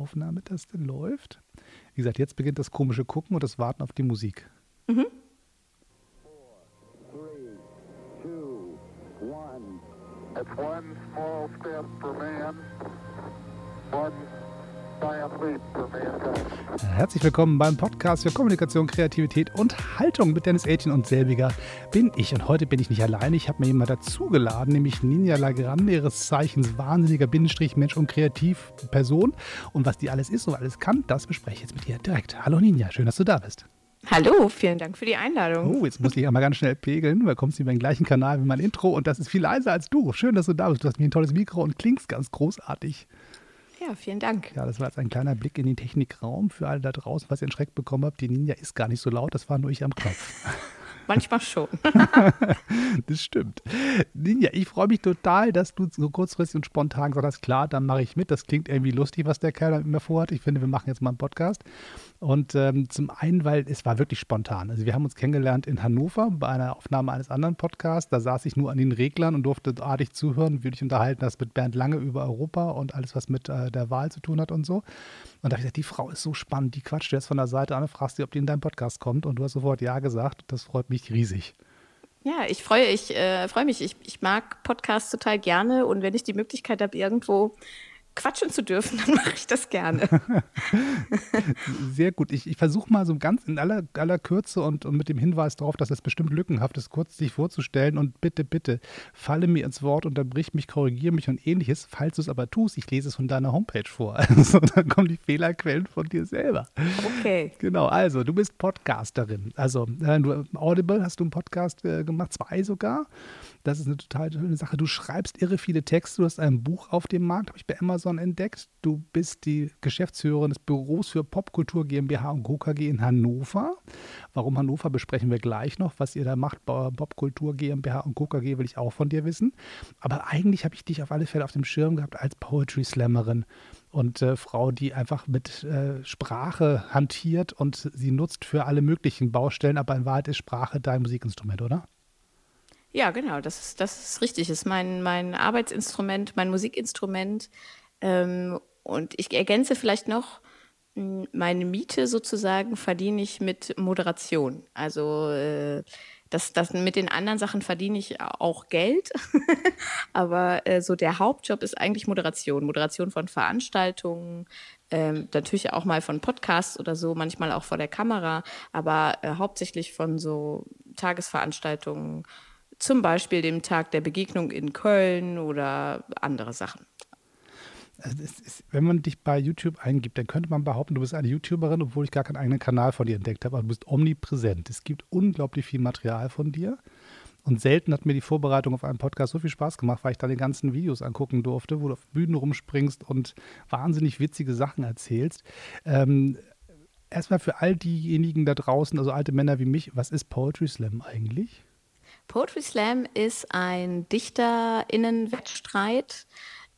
Aufnahme das denn läuft. Wie gesagt, jetzt beginnt das komische Gucken und das Warten auf die Musik. Mhm. Four, three, two, one. It's one small step for man, one Herzlich willkommen beim Podcast für Kommunikation, Kreativität und Haltung mit Dennis Aitchen und selbiger bin ich. Und heute bin ich nicht alleine. Ich habe mir jemand dazugeladen, nämlich Ninja Lagrande, ihres Zeichens wahnsinniger Bindestrich Mensch und Kreativperson. Und was die alles ist und alles kann, das bespreche ich jetzt mit ihr direkt. Hallo Ninja, schön, dass du da bist. Hallo, vielen Dank für die Einladung. Oh, jetzt muss ich einmal ganz schnell pegeln, weil kommst du über den gleichen Kanal wie mein Intro und das ist viel leiser als du. Schön, dass du da bist. Du hast mir ein tolles Mikro und klingst ganz großartig. Ja, vielen Dank. Ja, das war jetzt ein kleiner Blick in den Technikraum für alle da draußen, was ihr in Schreck bekommen habt. Die Ninja ist gar nicht so laut, das war nur ich am Knopf. Manchmal schon. das stimmt. Ninja, ich freue mich total, dass du so kurzfristig und spontan gesagt hast, klar, dann mache ich mit. Das klingt irgendwie lustig, was der Kerl mit mir vorhat. Ich finde, wir machen jetzt mal einen Podcast. Und ähm, zum einen, weil es war wirklich spontan. Also wir haben uns kennengelernt in Hannover bei einer Aufnahme eines anderen Podcasts. Da saß ich nur an den Reglern und durfte artig zuhören, würde ich unterhalten, das mit Bernd Lange über Europa und alles, was mit äh, der Wahl zu tun hat und so. Und da habe ich gesagt, die Frau ist so spannend, die quatscht jetzt von der Seite an und fragst sie, ob die in deinen Podcast kommt. Und du hast sofort Ja gesagt. Das freut mich riesig. Ja, ich freue ich, äh, freu mich. Ich, ich mag Podcasts total gerne. Und wenn ich die Möglichkeit habe, irgendwo quatschen zu dürfen, dann mache ich das gerne. Sehr gut. Ich, ich versuche mal so ganz in aller, aller Kürze und, und mit dem Hinweis darauf, dass es bestimmt lückenhaft ist, kurz sich vorzustellen und bitte, bitte, falle mir ins Wort, unterbrich mich, korrigiere mich und ähnliches. Falls du es aber tust, ich lese es von deiner Homepage vor. Also dann kommen die Fehlerquellen von dir selber. Okay. Genau, also du bist Podcasterin. Also äh, du, Audible hast du einen Podcast äh, gemacht, zwei sogar. Das ist eine total schöne Sache. Du schreibst irre viele Texte. Du hast ein Buch auf dem Markt, habe ich bei Amazon entdeckt. Du bist die Geschäftsführerin des Büros für Popkultur GmbH und Co. KG in Hannover. Warum Hannover besprechen wir gleich noch. Was ihr da macht, Popkultur GmbH und Co. KG, will ich auch von dir wissen. Aber eigentlich habe ich dich auf alle Fälle auf dem Schirm gehabt als Poetry Slammerin und äh, Frau, die einfach mit äh, Sprache hantiert und sie nutzt für alle möglichen Baustellen. Aber in Wahrheit ist Sprache dein Musikinstrument, oder? Ja, genau, das ist, das ist richtig. Das ist mein, mein Arbeitsinstrument, mein Musikinstrument. Ähm, und ich ergänze vielleicht noch, meine Miete sozusagen verdiene ich mit Moderation. Also äh, das, das mit den anderen Sachen verdiene ich auch Geld, aber äh, so der Hauptjob ist eigentlich Moderation. Moderation von Veranstaltungen, ähm, natürlich auch mal von Podcasts oder so, manchmal auch vor der Kamera, aber äh, hauptsächlich von so Tagesveranstaltungen, zum Beispiel dem Tag der Begegnung in Köln oder andere Sachen. Also ist, wenn man dich bei YouTube eingibt, dann könnte man behaupten, du bist eine YouTuberin, obwohl ich gar keinen eigenen Kanal von dir entdeckt habe, aber du bist omnipräsent. Es gibt unglaublich viel Material von dir. Und selten hat mir die Vorbereitung auf einen Podcast so viel Spaß gemacht, weil ich da die ganzen Videos angucken durfte, wo du auf Bühnen rumspringst und wahnsinnig witzige Sachen erzählst. Ähm, erstmal für all diejenigen da draußen, also alte Männer wie mich, was ist Poetry Slam eigentlich? Poetry Slam ist ein DichterInnen-Wettstreit,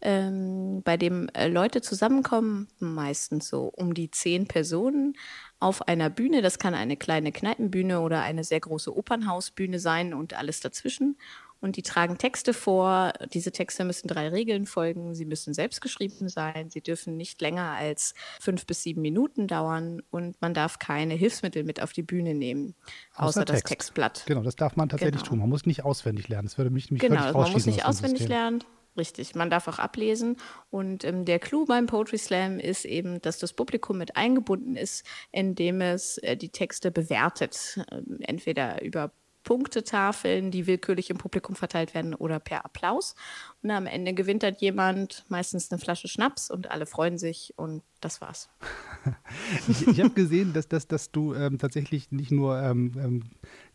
ähm, bei dem äh, Leute zusammenkommen, meistens so um die zehn Personen auf einer Bühne. Das kann eine kleine Kneipenbühne oder eine sehr große Opernhausbühne sein und alles dazwischen und die tragen Texte vor. Diese Texte müssen drei Regeln folgen. Sie müssen selbst geschrieben sein. Sie dürfen nicht länger als fünf bis sieben Minuten dauern und man darf keine Hilfsmittel mit auf die Bühne nehmen, außer, außer das Text. Textblatt. Genau, das darf man tatsächlich genau. tun. Man muss nicht auswendig lernen. Das würde mich nämlich genau, völlig man muss nicht auswendig lernen. Richtig, man darf auch ablesen. Und ähm, der Clou beim Poetry Slam ist eben, dass das Publikum mit eingebunden ist, indem es äh, die Texte bewertet. Ähm, entweder über Punktetafeln, die willkürlich im Publikum verteilt werden oder per Applaus. Und am Ende gewinnt dann jemand meistens eine Flasche Schnaps und alle freuen sich und das war's. ich ich habe gesehen, dass, dass, dass du ähm, tatsächlich nicht nur ähm, ähm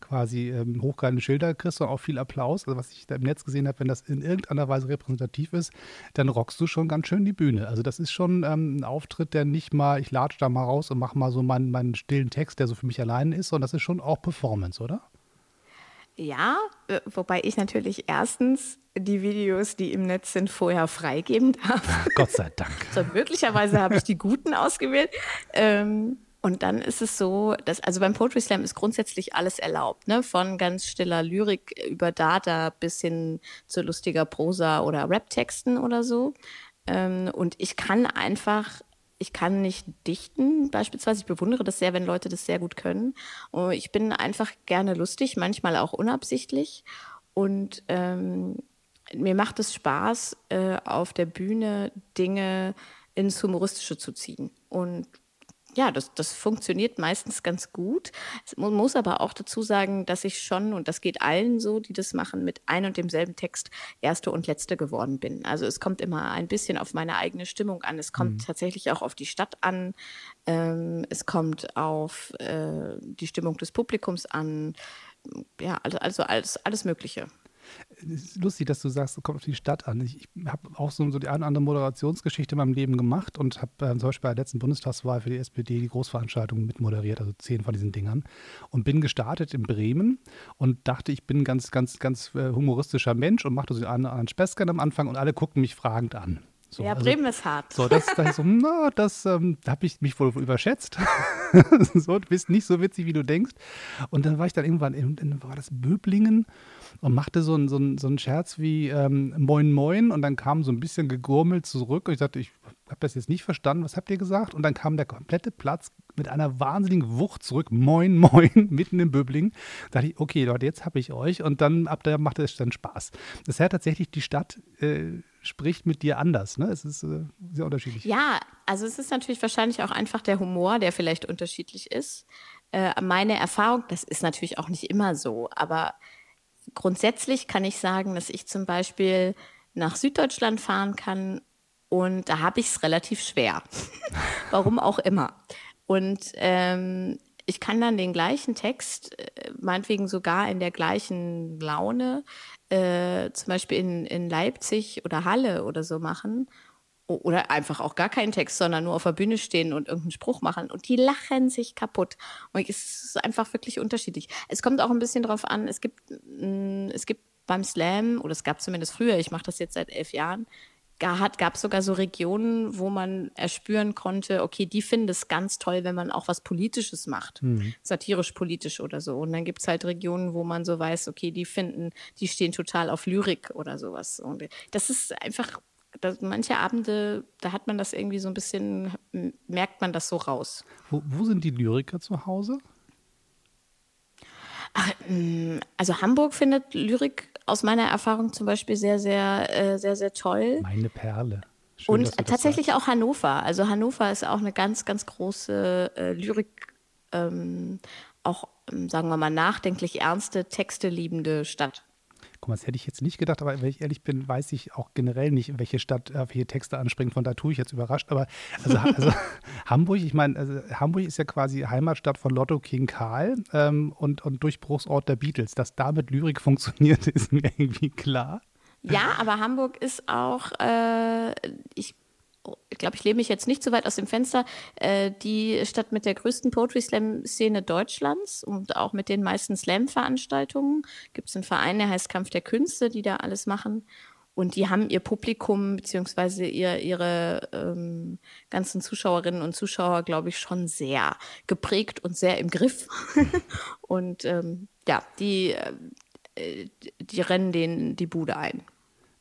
quasi ähm, hochgehaltene Schilder kriegst, sondern auch viel Applaus. Also was ich da im Netz gesehen habe, wenn das in irgendeiner Weise repräsentativ ist, dann rockst du schon ganz schön die Bühne. Also das ist schon ähm, ein Auftritt, der nicht mal, ich latsch da mal raus und mache mal so meinen, meinen stillen Text, der so für mich allein ist, sondern das ist schon auch Performance, oder? Ja, äh, wobei ich natürlich erstens die Videos, die im Netz sind, vorher freigeben darf. Gott sei Dank. So, möglicherweise habe ich die guten ausgewählt. Ähm, und dann ist es so, dass, also beim Poetry Slam ist grundsätzlich alles erlaubt, ne? Von ganz stiller Lyrik über Data bis hin zu lustiger Prosa oder Rap-Texten oder so. Ähm, und ich kann einfach ich kann nicht dichten beispielsweise. Ich bewundere das sehr, wenn Leute das sehr gut können. Und ich bin einfach gerne lustig, manchmal auch unabsichtlich. Und ähm, mir macht es Spaß, äh, auf der Bühne Dinge ins Humoristische zu ziehen. Und ja, das, das funktioniert meistens ganz gut. Man muss aber auch dazu sagen, dass ich schon, und das geht allen so, die das machen, mit ein und demselben Text erste und letzte geworden bin. Also es kommt immer ein bisschen auf meine eigene Stimmung an. Es kommt mhm. tatsächlich auch auf die Stadt an. Ähm, es kommt auf äh, die Stimmung des Publikums an. Ja, also, also alles, alles Mögliche. Es ist lustig, dass du sagst, es kommt auf die Stadt an. Ich, ich habe auch so, so die eine oder andere Moderationsgeschichte in meinem Leben gemacht und habe äh, zum Beispiel bei der letzten Bundestagswahl für die SPD die Großveranstaltung mitmoderiert, also zehn von diesen Dingern. Und bin gestartet in Bremen und dachte, ich bin ein ganz, ganz, ganz äh, humoristischer Mensch und machte so einen anderen Späßchen am Anfang und alle guckten mich fragend an. So, ja, also, Bremen ist hart. So, das, das, so, na, das ähm, habe ich mich wohl überschätzt. so, du bist nicht so witzig, wie du denkst. Und dann war ich dann irgendwann, in, in, war das Böblingen und machte so einen so so einen Scherz wie ähm, Moin Moin und dann kam so ein bisschen gegurmelt zurück und ich dachte, ich habe das jetzt nicht verstanden, was habt ihr gesagt? Und dann kam der komplette Platz mit einer wahnsinnigen Wucht zurück, Moin Moin, mitten im Böbling. Da dachte ich, okay Leute, jetzt habe ich euch und dann ab da machte es dann Spaß. Das ja tatsächlich die Stadt äh, spricht mit dir anders, ne? Es ist äh, sehr unterschiedlich. Ja, also es ist natürlich wahrscheinlich auch einfach der Humor, der vielleicht unterschiedlich ist. Äh, meine Erfahrung, das ist natürlich auch nicht immer so, aber grundsätzlich kann ich sagen, dass ich zum Beispiel nach Süddeutschland fahren kann und da habe ich es relativ schwer. Warum auch immer. Und ähm, ich kann dann den gleichen Text, äh, meinetwegen sogar in der gleichen Laune, äh, zum Beispiel in, in Leipzig oder Halle oder so machen. Oder einfach auch gar keinen Text, sondern nur auf der Bühne stehen und irgendeinen Spruch machen. Und die lachen sich kaputt. Und es ist einfach wirklich unterschiedlich. Es kommt auch ein bisschen darauf an, es gibt, mm, es gibt beim Slam, oder es gab zumindest früher, ich mache das jetzt seit elf Jahren, gab es sogar so Regionen, wo man erspüren konnte, okay, die finden es ganz toll, wenn man auch was Politisches macht, mhm. satirisch-politisch oder so. Und dann gibt es halt Regionen, wo man so weiß, okay, die finden, die stehen total auf Lyrik oder sowas. Und das ist einfach, das, manche Abende, da hat man das irgendwie so ein bisschen, merkt man das so raus. Wo, wo sind die Lyriker zu Hause? Ach, also Hamburg findet Lyrik aus meiner Erfahrung zum Beispiel sehr, sehr, äh, sehr, sehr toll. Meine Perle. Schön, und tatsächlich sagst. auch Hannover. Also Hannover ist auch eine ganz, ganz große äh, Lyrik, ähm, auch, ähm, sagen wir mal, nachdenklich ernste, Texte liebende Stadt. Guck mal, das hätte ich jetzt nicht gedacht, aber wenn ich ehrlich bin, weiß ich auch generell nicht, welche Stadt auf welche Texte anspringt. Von da tue ich jetzt überrascht. Aber also, also Hamburg, ich meine, also Hamburg ist ja quasi Heimatstadt von Lotto King Karl ähm, und, und Durchbruchsort der Beatles. Dass damit Lyrik funktioniert, ist mir irgendwie klar. Ja, aber Hamburg ist auch, äh, ich ich glaube, ich lebe mich jetzt nicht so weit aus dem Fenster, äh, die Stadt mit der größten Poetry Slam-Szene Deutschlands und auch mit den meisten Slam-Veranstaltungen. Gibt es einen Verein, der heißt Kampf der Künste, die da alles machen. Und die haben ihr Publikum beziehungsweise ihr, ihre ähm, ganzen Zuschauerinnen und Zuschauer, glaube ich, schon sehr geprägt und sehr im Griff. und ähm, ja, die, äh, die rennen denen die Bude ein.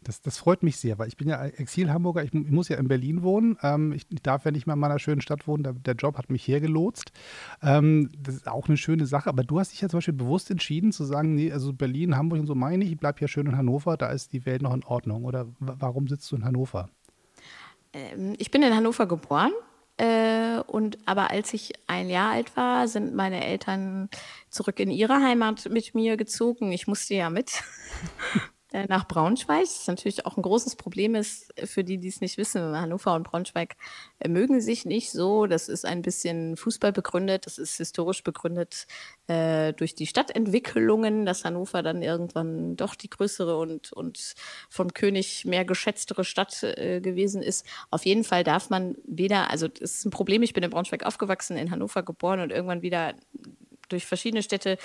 Das, das freut mich sehr, weil ich bin ja Exil-Hamburger, ich, ich, muss ja in Berlin wohnen. Ähm, ich, ich, darf ja nicht mehr in meiner schönen Stadt wohnen, der, der Job hat mich hergelotst. Ähm, das ist auch eine schöne Sache, aber du hast dich ja zum Beispiel bewusst entschieden zu sagen, nee, also Berlin, Hamburg und so meine ich, ich bleibe ja schön in Hannover, da ist die Welt noch in Ordnung. Oder warum sitzt du in Hannover? Ähm, ich bin in Hannover geboren. Äh, und aber als ich ein Jahr alt war, sind meine Eltern zurück in ihre Heimat mit mir gezogen. Ich musste ja mit, nach Braunschweig. Das ist natürlich auch ein großes Problem ist für die, die es nicht wissen. Hannover und Braunschweig äh, mögen sich nicht so. Das ist ein bisschen Fußball begründet. Das ist historisch begründet äh, durch die Stadtentwicklungen, dass Hannover dann irgendwann doch die größere und, und vom König mehr geschätztere Stadt äh, gewesen ist. Auf jeden Fall darf man weder, also das ist ein Problem. Ich bin in Braunschweig aufgewachsen, in Hannover geboren und irgendwann wieder durch verschiedene Städte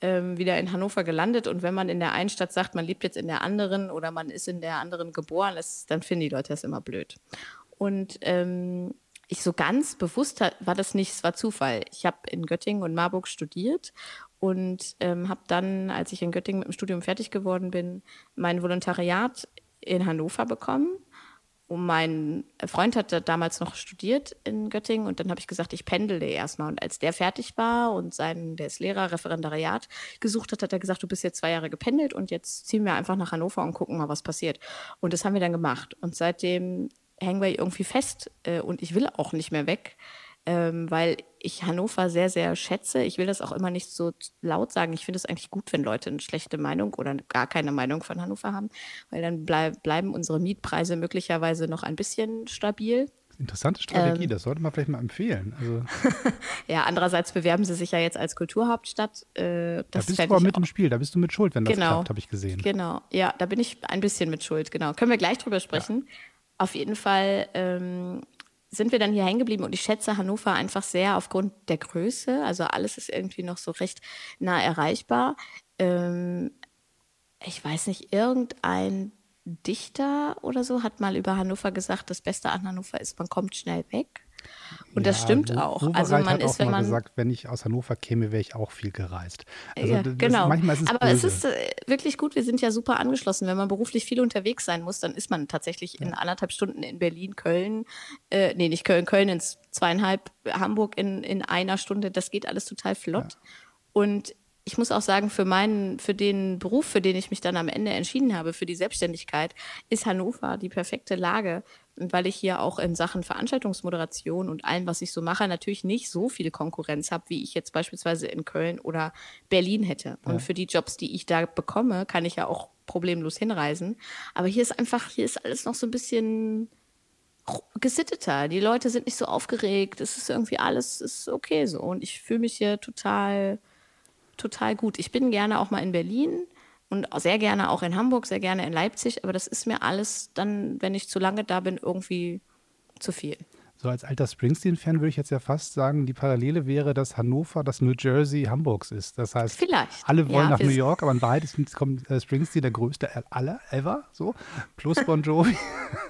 ähm, wieder in Hannover gelandet. Und wenn man in der einen Stadt sagt, man lebt jetzt in der anderen oder man ist in der anderen geboren, das, dann finden die Leute das immer blöd. Und ähm, ich so ganz bewusst war das nicht, es war Zufall. Ich habe in Göttingen und Marburg studiert und ähm, habe dann, als ich in Göttingen mit dem Studium fertig geworden bin, mein Volontariat in Hannover bekommen und mein Freund hatte damals noch studiert in Göttingen und dann habe ich gesagt, ich pendele erstmal. Und als der fertig war und sein, der ist Lehrer, Referendariat gesucht hat, hat er gesagt, du bist jetzt zwei Jahre gependelt und jetzt ziehen wir einfach nach Hannover und gucken mal, was passiert. Und das haben wir dann gemacht. Und seitdem hängen wir irgendwie fest äh, und ich will auch nicht mehr weg ähm, weil ich Hannover sehr, sehr schätze. Ich will das auch immer nicht so laut sagen. Ich finde es eigentlich gut, wenn Leute eine schlechte Meinung oder gar keine Meinung von Hannover haben, weil dann bleib, bleiben unsere Mietpreise möglicherweise noch ein bisschen stabil. Interessante Strategie, ähm, das sollte man vielleicht mal empfehlen. Also ja, andererseits bewerben sie sich ja jetzt als Kulturhauptstadt. Äh, da bist du aber mit im Spiel, da bist du mit Schuld, wenn das genau, klappt, habe ich gesehen. Genau, ja, da bin ich ein bisschen mit Schuld, genau. Können wir gleich drüber sprechen. Ja. Auf jeden Fall ähm, sind wir dann hier hängen geblieben und ich schätze Hannover einfach sehr aufgrund der Größe. Also alles ist irgendwie noch so recht nah erreichbar. Ähm, ich weiß nicht, irgendein Dichter oder so hat mal über Hannover gesagt, das Beste an Hannover ist, man kommt schnell weg. Und ja, das stimmt auch. Wovereit also man hat ist, wenn man gesagt, wenn ich aus Hannover käme, wäre ich auch viel gereist. Also ja, genau. manchmal ist es Aber böse. es ist äh, wirklich gut. Wir sind ja super angeschlossen. Wenn man beruflich viel unterwegs sein muss, dann ist man tatsächlich in anderthalb Stunden in Berlin, Köln, äh, nee, nicht Köln, Köln in zweieinhalb, Hamburg in, in einer Stunde. Das geht alles total flott. Ja. Und ich muss auch sagen, für meinen, für den Beruf, für den ich mich dann am Ende entschieden habe, für die Selbstständigkeit, ist Hannover die perfekte Lage, weil ich hier auch in Sachen Veranstaltungsmoderation und allem, was ich so mache, natürlich nicht so viel Konkurrenz habe, wie ich jetzt beispielsweise in Köln oder Berlin hätte. Und für die Jobs, die ich da bekomme, kann ich ja auch problemlos hinreisen. Aber hier ist einfach, hier ist alles noch so ein bisschen gesitteter. Die Leute sind nicht so aufgeregt. Es ist irgendwie alles, ist okay so. Und ich fühle mich hier total total gut. Ich bin gerne auch mal in Berlin und sehr gerne auch in Hamburg, sehr gerne in Leipzig, aber das ist mir alles dann, wenn ich zu lange da bin, irgendwie zu viel. So als alter Springsteen-Fan würde ich jetzt ja fast sagen, die Parallele wäre, dass Hannover das New Jersey Hamburgs ist. Das heißt, Vielleicht. alle wollen ja, nach New York, aber in Wahrheit ist, kommt äh, Springsteen der größte aller ever, so, plus Bon Jovi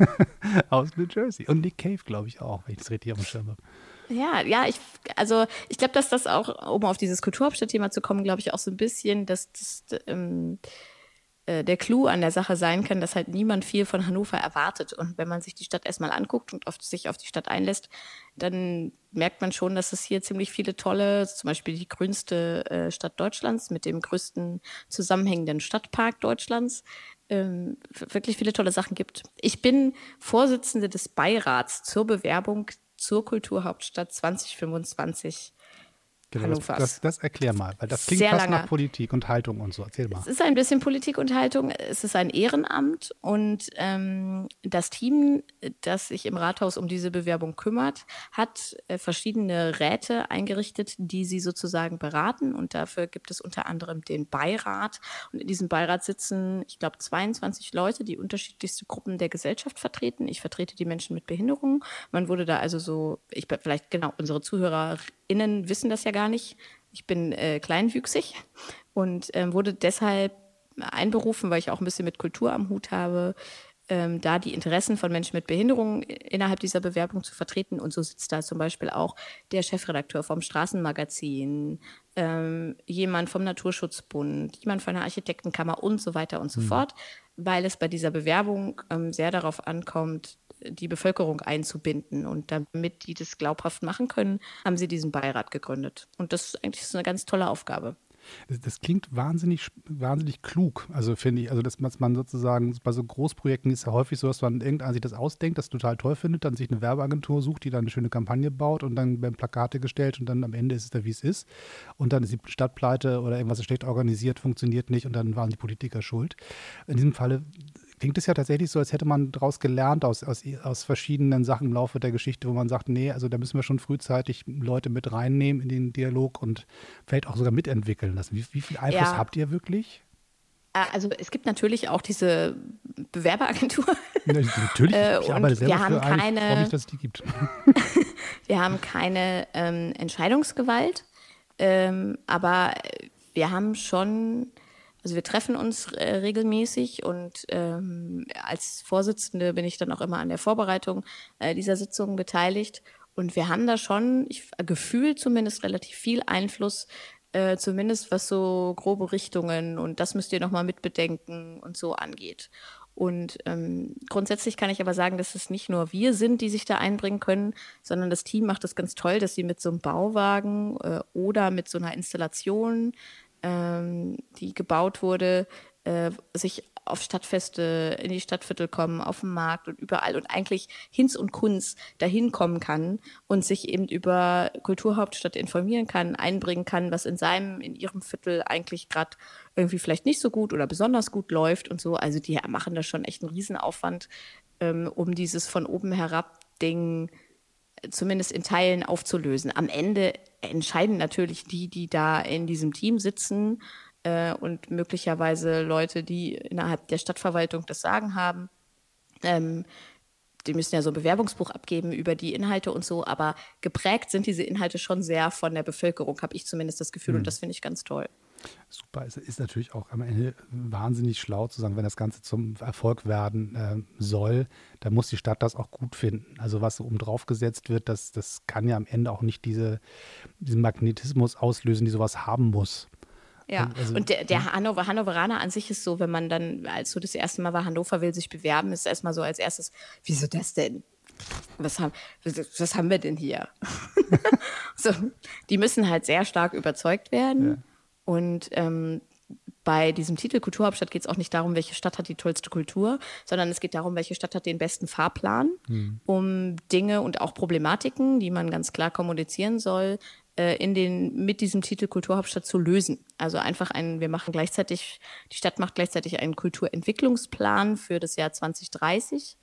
aus New Jersey. Und Nick Cave, glaube ich, auch, wenn ich das richtig auf dem Schirm habe. Ja, ja, ich, also ich glaube, dass das auch, um auf dieses Kulturhauptstadtthema zu kommen, glaube ich auch so ein bisschen, dass das, ähm, äh, der Clou an der Sache sein kann, dass halt niemand viel von Hannover erwartet. Und wenn man sich die Stadt erstmal anguckt und auf, sich auf die Stadt einlässt, dann merkt man schon, dass es hier ziemlich viele tolle, zum Beispiel die grünste äh, Stadt Deutschlands mit dem größten zusammenhängenden Stadtpark Deutschlands, ähm, wirklich viele tolle Sachen gibt. Ich bin Vorsitzende des Beirats zur Bewerbung zur Kulturhauptstadt 2025 Genau, Hannovers. Das, das, erklär mal, weil das klingt Sehr fast lange. nach Politik und Haltung und so. Erzähl mal. Es ist ein bisschen Politik und Haltung. Es ist ein Ehrenamt und ähm, das Team, das sich im Rathaus um diese Bewerbung kümmert, hat äh, verschiedene Räte eingerichtet, die sie sozusagen beraten. Und dafür gibt es unter anderem den Beirat. Und in diesem Beirat sitzen, ich glaube, 22 Leute, die unterschiedlichste Gruppen der Gesellschaft vertreten. Ich vertrete die Menschen mit Behinderungen. Man wurde da also so, ich vielleicht genau, unsere ZuhörerInnen wissen das ja gar gar nicht. Ich bin äh, kleinwüchsig und ähm, wurde deshalb einberufen, weil ich auch ein bisschen mit Kultur am Hut habe, ähm, da die Interessen von Menschen mit Behinderungen innerhalb dieser Bewerbung zu vertreten. Und so sitzt da zum Beispiel auch der Chefredakteur vom Straßenmagazin, ähm, jemand vom Naturschutzbund, jemand von der Architektenkammer und so weiter und so mhm. fort, weil es bei dieser Bewerbung ähm, sehr darauf ankommt, die Bevölkerung einzubinden. Und damit die das glaubhaft machen können, haben sie diesen Beirat gegründet. Und das ist eigentlich eine ganz tolle Aufgabe. Das, klingt wahnsinnig, wahnsinnig klug, also finde ich. Also, dass man sozusagen bei so Großprojekten ist ja häufig so, dass man irgendeiner sich das ausdenkt, das total toll findet, dann sich eine Werbeagentur sucht, die dann eine schöne Kampagne baut und dann werden Plakate gestellt und dann am Ende ist es da, wie es ist. Und dann ist die Stadt pleite oder irgendwas ist schlecht organisiert, funktioniert nicht und dann waren die Politiker schuld. In diesem Falle klingt es ja tatsächlich so, als hätte man daraus gelernt aus, aus, aus verschiedenen Sachen im Laufe der Geschichte, wo man sagt, nee, also da müssen wir schon frühzeitig Leute mit reinnehmen in den Dialog und vielleicht auch sogar mitentwickeln lassen. Wie, wie viel Einfluss ja. habt ihr wirklich? Äh, also es gibt natürlich auch diese Bewerberagentur. Natürlich, äh, ich arbeite selber wir haben für keine, ich freue mich, dass es die gibt. wir haben keine ähm, Entscheidungsgewalt, ähm, aber wir haben schon also wir treffen uns äh, regelmäßig und ähm, als Vorsitzende bin ich dann auch immer an der Vorbereitung äh, dieser Sitzungen beteiligt. Und wir haben da schon, ich, gefühlt zumindest, relativ viel Einfluss, äh, zumindest was so grobe Richtungen und das müsst ihr nochmal mitbedenken und so angeht. Und ähm, grundsätzlich kann ich aber sagen, dass es nicht nur wir sind, die sich da einbringen können, sondern das Team macht das ganz toll, dass sie mit so einem Bauwagen äh, oder mit so einer Installation, ähm, die gebaut wurde, äh, sich auf Stadtfeste, in die Stadtviertel kommen, auf den Markt und überall und eigentlich Hinz und Kunz dahin kommen kann und sich eben über Kulturhauptstadt informieren kann, einbringen kann, was in seinem, in ihrem Viertel eigentlich gerade irgendwie vielleicht nicht so gut oder besonders gut läuft und so. Also die machen da schon echt einen Riesenaufwand, ähm, um dieses von oben herab Ding zumindest in Teilen aufzulösen. Am Ende entscheiden natürlich die, die da in diesem Team sitzen äh, und möglicherweise Leute, die innerhalb der Stadtverwaltung das Sagen haben. Ähm, die müssen ja so ein Bewerbungsbuch abgeben über die Inhalte und so, aber geprägt sind diese Inhalte schon sehr von der Bevölkerung, habe ich zumindest das Gefühl, mhm. und das finde ich ganz toll. Super, es ist natürlich auch am Ende wahnsinnig schlau zu sagen, wenn das Ganze zum Erfolg werden äh, soll, dann muss die Stadt das auch gut finden. Also was so oben drauf gesetzt wird, das, das kann ja am Ende auch nicht diese, diesen Magnetismus auslösen, die sowas haben muss. Ja, also, und der, der Hannover, Hannoveraner an sich ist so, wenn man dann, als so das erste Mal war, Hannover will sich bewerben, ist erstmal so als erstes, wieso das denn? Was haben, was haben wir denn hier? so, die müssen halt sehr stark überzeugt werden. Ja. Und ähm, bei diesem Titel Kulturhauptstadt geht es auch nicht darum, welche Stadt hat die tollste Kultur, sondern es geht darum, welche Stadt hat den besten Fahrplan, mhm. um Dinge und auch Problematiken, die man ganz klar kommunizieren soll, äh, in den, mit diesem Titel Kulturhauptstadt zu lösen. Also einfach ein, wir machen gleichzeitig, die Stadt macht gleichzeitig einen Kulturentwicklungsplan für das Jahr 2030.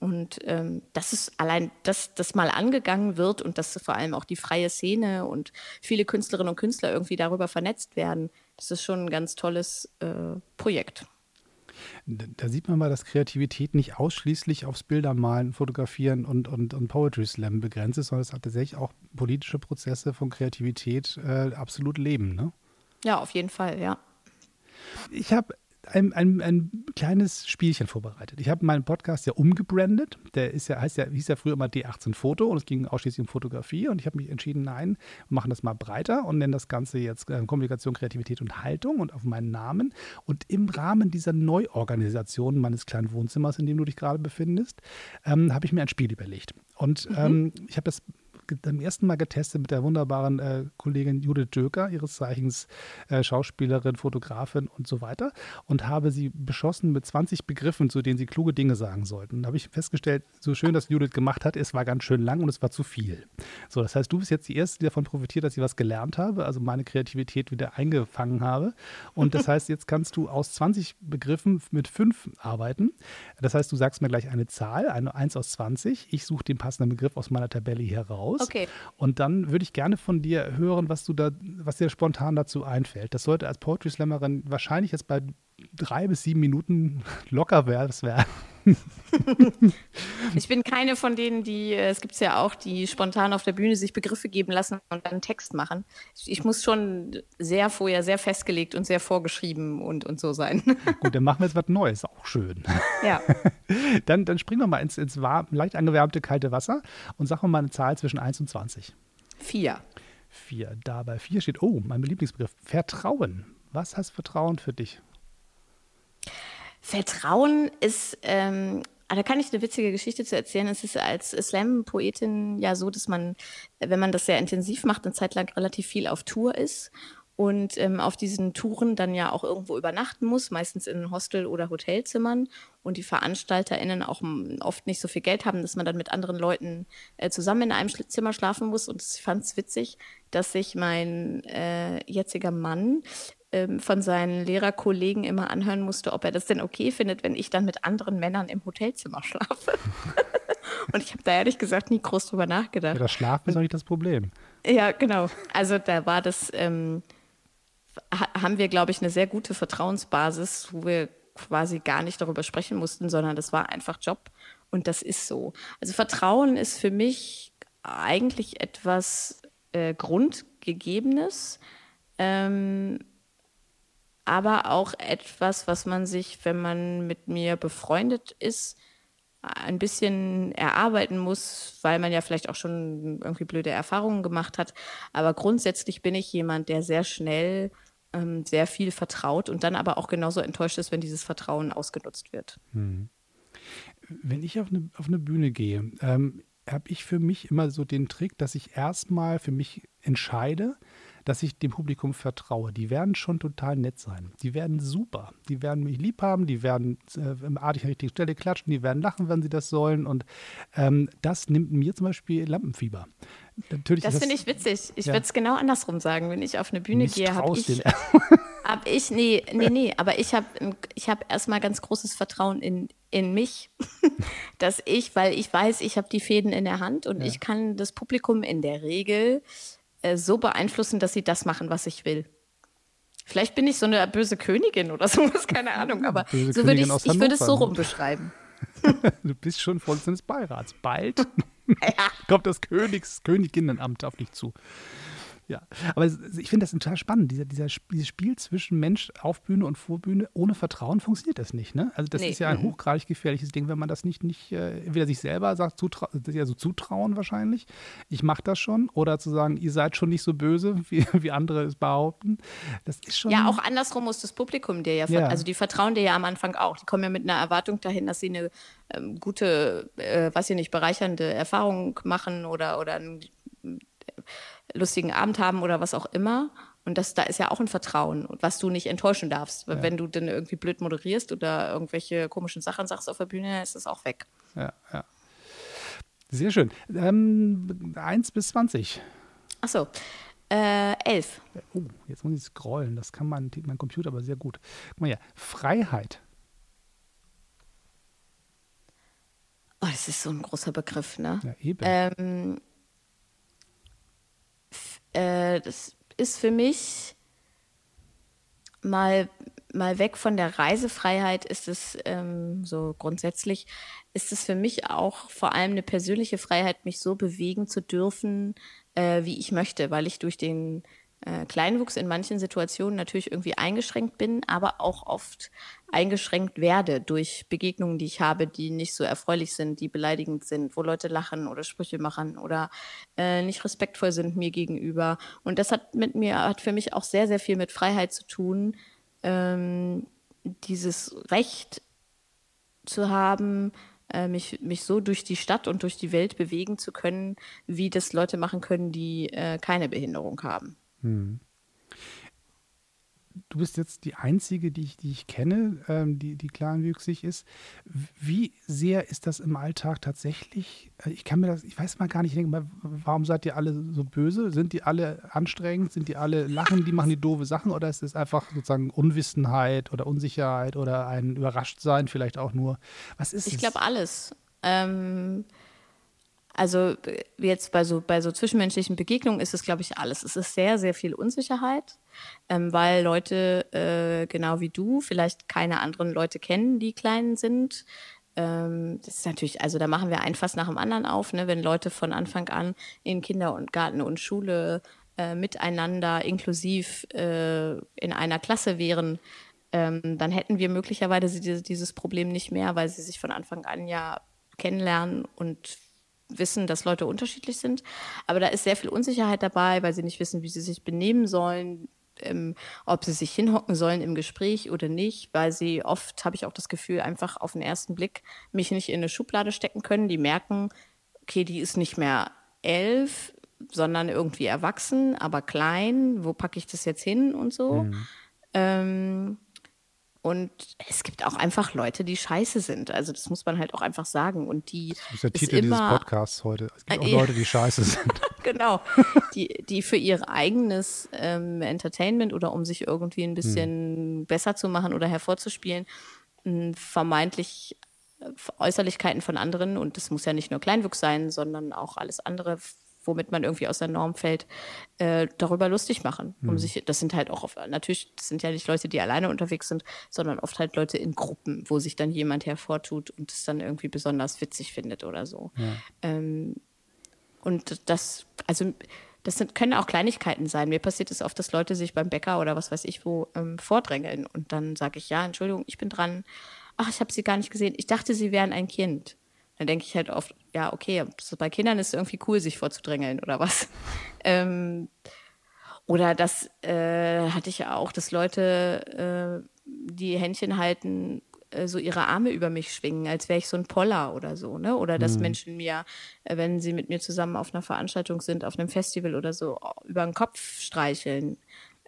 Und ähm, das ist allein, dass das mal angegangen wird und dass vor allem auch die freie Szene und viele Künstlerinnen und Künstler irgendwie darüber vernetzt werden, das ist schon ein ganz tolles äh, Projekt. Da sieht man mal, dass Kreativität nicht ausschließlich aufs Bildermalen, Fotografieren und, und, und Poetry Slam begrenzt ist, sondern es hat tatsächlich auch politische Prozesse von Kreativität äh, absolut leben. Ne? Ja, auf jeden Fall, ja. Ich habe ein, ein, ein kleines Spielchen vorbereitet. Ich habe meinen Podcast ja umgebrandet. Der ist ja, heißt ja, hieß ja früher immer D18 Foto und es ging ausschließlich um Fotografie. Und ich habe mich entschieden, nein, wir machen das mal breiter und nennen das Ganze jetzt äh, Kommunikation, Kreativität und Haltung und auf meinen Namen. Und im Rahmen dieser Neuorganisation meines kleinen Wohnzimmers, in dem du dich gerade befindest, ähm, habe ich mir ein Spiel überlegt. Und mhm. ähm, ich habe das zum ersten Mal getestet mit der wunderbaren äh, Kollegin Judith Döker, ihres Zeichens äh, Schauspielerin, Fotografin und so weiter, und habe sie beschossen mit 20 Begriffen, zu denen sie kluge Dinge sagen sollten. Da habe ich festgestellt, so schön das Judith gemacht hat, es war ganz schön lang und es war zu viel. So, das heißt, du bist jetzt die Erste, die davon profitiert, dass ich was gelernt habe, also meine Kreativität wieder eingefangen habe. Und das heißt, jetzt kannst du aus 20 Begriffen mit fünf arbeiten. Das heißt, du sagst mir gleich eine Zahl, eine 1 aus 20. Ich suche den passenden Begriff aus meiner Tabelle hier raus aus. Okay. Und dann würde ich gerne von dir hören, was du da, was dir spontan dazu einfällt. Das sollte als Poetry Slammerin wahrscheinlich jetzt bei drei bis sieben Minuten locker werden. ich bin keine von denen, die, äh, es gibt es ja auch, die spontan auf der Bühne sich Begriffe geben lassen und dann Text machen. Ich muss schon sehr vorher, sehr festgelegt und sehr vorgeschrieben und, und so sein. Gut, dann machen wir jetzt was Neues, auch schön. Ja. Dann, dann springen wir mal ins, ins warm, leicht angewärmte kalte Wasser und sagen wir mal eine Zahl zwischen 1 und 20. Vier. Vier. Da bei vier steht, oh, mein Lieblingsbegriff, Vertrauen. Was heißt Vertrauen für dich? Vertrauen ist, ähm, ah, da kann ich eine witzige Geschichte zu erzählen. Es ist als Slam-Poetin ja so, dass man, wenn man das sehr intensiv macht, eine Zeit lang relativ viel auf Tour ist und ähm, auf diesen Touren dann ja auch irgendwo übernachten muss, meistens in Hostel- oder Hotelzimmern und die VeranstalterInnen auch oft nicht so viel Geld haben, dass man dann mit anderen Leuten äh, zusammen in einem Zimmer schlafen muss. Und ich fand es witzig, dass sich mein äh, jetziger Mann ähm, von seinen Lehrerkollegen immer anhören musste, ob er das denn okay findet, wenn ich dann mit anderen Männern im Hotelzimmer schlafe. Und ich habe da ehrlich gesagt nie groß drüber nachgedacht. Ja, das Schlafen ist auch nicht das Problem. Ja, genau. Also da war das, ähm, haben wir, glaube ich, eine sehr gute Vertrauensbasis, wo wir quasi gar nicht darüber sprechen mussten, sondern das war einfach Job und das ist so. Also Vertrauen ist für mich eigentlich etwas äh, Grundgegebenes. Ähm, aber auch etwas, was man sich, wenn man mit mir befreundet ist, ein bisschen erarbeiten muss, weil man ja vielleicht auch schon irgendwie blöde Erfahrungen gemacht hat. Aber grundsätzlich bin ich jemand, der sehr schnell ähm, sehr viel vertraut und dann aber auch genauso enttäuscht ist, wenn dieses Vertrauen ausgenutzt wird. Hm. Wenn ich auf eine, auf eine Bühne gehe, ähm, habe ich für mich immer so den Trick, dass ich erstmal für mich entscheide, dass ich dem Publikum vertraue. Die werden schon total nett sein. Die werden super. Die werden mich lieb haben, die werden äh, im artig an der richtigen Stelle klatschen, die werden lachen, wenn sie das sollen. Und ähm, das nimmt mir zum Beispiel Lampenfieber. Natürlich das, das finde ich witzig. Ich ja. würde es genau andersrum sagen. Wenn ich auf eine Bühne gehe, habe ich, hab ich, nee, nee, nee, aber ich habe ich hab erstmal ganz großes Vertrauen in, in mich, dass ich, weil ich weiß, ich habe die Fäden in der Hand und ja. ich kann das Publikum in der Regel äh, so beeinflussen, dass sie das machen, was ich will. Vielleicht bin ich so eine böse Königin oder sowas, keine Ahnung, aber böse so würde ich, ich würde es so rum beschreiben. du bist schon Vorsitzende des Beirats. Bald ja. kommt das Königs Königinnenamt auf dich zu. Ja, aber ich finde das total spannend. Dieser, dieser, dieses Spiel zwischen Mensch auf Bühne und Vorbühne, ohne Vertrauen funktioniert das nicht. Ne? Also, das nee. ist ja ein mhm. hochgradig gefährliches Ding, wenn man das nicht, nicht äh, entweder sich selber sagt, zutra ja so zutrauen wahrscheinlich, ich mache das schon, oder zu sagen, ihr seid schon nicht so böse, wie, wie andere es behaupten. Das ist schon. Ja, auch andersrum muss das Publikum dir ja, ja. also die vertrauen dir ja am Anfang auch. Die kommen ja mit einer Erwartung dahin, dass sie eine ähm, gute, äh, was ich nicht, bereichernde Erfahrung machen oder, oder ein lustigen Abend haben oder was auch immer. Und das, da ist ja auch ein Vertrauen, was du nicht enttäuschen darfst. Ja. Wenn du dann irgendwie blöd moderierst oder irgendwelche komischen Sachen sagst auf der Bühne, ist das auch weg. Ja, ja. Sehr schön. Ähm, 1 bis 20. Achso. Äh, 11. Oh, jetzt muss ich scrollen. Das kann mein, mein Computer aber sehr gut. Guck mal hier. Freiheit. Oh, das ist so ein großer Begriff, ne? Ja, eben. Ähm, äh, das ist für mich mal, mal weg von der Reisefreiheit, ist es ähm, so grundsätzlich, ist es für mich auch vor allem eine persönliche Freiheit, mich so bewegen zu dürfen, äh, wie ich möchte, weil ich durch den äh, Kleinwuchs in manchen Situationen natürlich irgendwie eingeschränkt bin, aber auch oft eingeschränkt werde durch Begegnungen, die ich habe, die nicht so erfreulich sind, die beleidigend sind, wo Leute lachen oder Sprüche machen oder äh, nicht respektvoll sind mir gegenüber. Und das hat mit mir, hat für mich auch sehr, sehr viel mit Freiheit zu tun, ähm, dieses Recht zu haben, äh, mich, mich so durch die Stadt und durch die Welt bewegen zu können, wie das Leute machen können, die äh, keine Behinderung haben. Hm. Du bist jetzt die Einzige, die ich, die ich kenne, ähm, die, die kleinwüchsig ist. Wie sehr ist das im Alltag tatsächlich? Äh, ich kann mir das, ich weiß mal gar nicht, ich denke mal, warum seid ihr alle so böse? Sind die alle anstrengend? Sind die alle lachen, die machen die doofe Sachen? Oder ist es einfach sozusagen Unwissenheit oder Unsicherheit oder ein Überraschtsein vielleicht auch nur? Was ist ich glaube alles. Ähm, also jetzt bei so, bei so zwischenmenschlichen Begegnungen ist es, glaube ich, alles. Es ist sehr, sehr viel Unsicherheit, ähm, weil Leute, äh, genau wie du, vielleicht keine anderen Leute kennen, die klein sind. Ähm, das ist natürlich, also da machen wir ein Fass nach dem anderen auf, ne? wenn Leute von Anfang an in Kinder- und Garten und Schule äh, miteinander inklusiv äh, in einer Klasse wären, ähm, dann hätten wir möglicherweise dieses Problem nicht mehr, weil sie sich von Anfang an ja kennenlernen und wissen, dass Leute unterschiedlich sind. Aber da ist sehr viel Unsicherheit dabei, weil sie nicht wissen, wie sie sich benehmen sollen, ähm, ob sie sich hinhocken sollen im Gespräch oder nicht, weil sie oft, habe ich auch das Gefühl, einfach auf den ersten Blick mich nicht in eine Schublade stecken können. Die merken, okay, die ist nicht mehr elf, sondern irgendwie erwachsen, aber klein. Wo packe ich das jetzt hin und so? Mhm. Ähm, und es gibt auch einfach Leute, die scheiße sind. Also das muss man halt auch einfach sagen. Und die das ist der Titel immer, dieses Podcasts heute. Es gibt auch äh, Leute, die scheiße sind. genau. Die, die für ihr eigenes ähm, Entertainment oder um sich irgendwie ein bisschen hm. besser zu machen oder hervorzuspielen, vermeintlich äh, Äußerlichkeiten von anderen, und das muss ja nicht nur Kleinwuchs sein, sondern auch alles andere womit man irgendwie aus der Norm fällt, äh, darüber lustig machen. Um mhm. sich, das sind halt auch oft, natürlich, das sind ja nicht Leute, die alleine unterwegs sind, sondern oft halt Leute in Gruppen, wo sich dann jemand hervortut und es dann irgendwie besonders witzig findet oder so. Ja. Ähm, und das, also das sind, können auch Kleinigkeiten sein. Mir passiert es oft, dass Leute sich beim Bäcker oder was weiß ich wo ähm, vordrängeln und dann sage ich, ja, Entschuldigung, ich bin dran. Ach, ich habe sie gar nicht gesehen. Ich dachte, sie wären ein Kind. Dann denke ich halt oft, ja, okay, bei Kindern ist es irgendwie cool, sich vorzudrängeln oder was. Ähm, oder das äh, hatte ich ja auch, dass Leute äh, die Händchen halten, äh, so ihre Arme über mich schwingen, als wäre ich so ein Poller oder so, ne? Oder dass mhm. Menschen mir, äh, wenn sie mit mir zusammen auf einer Veranstaltung sind, auf einem Festival oder so, über den Kopf streicheln.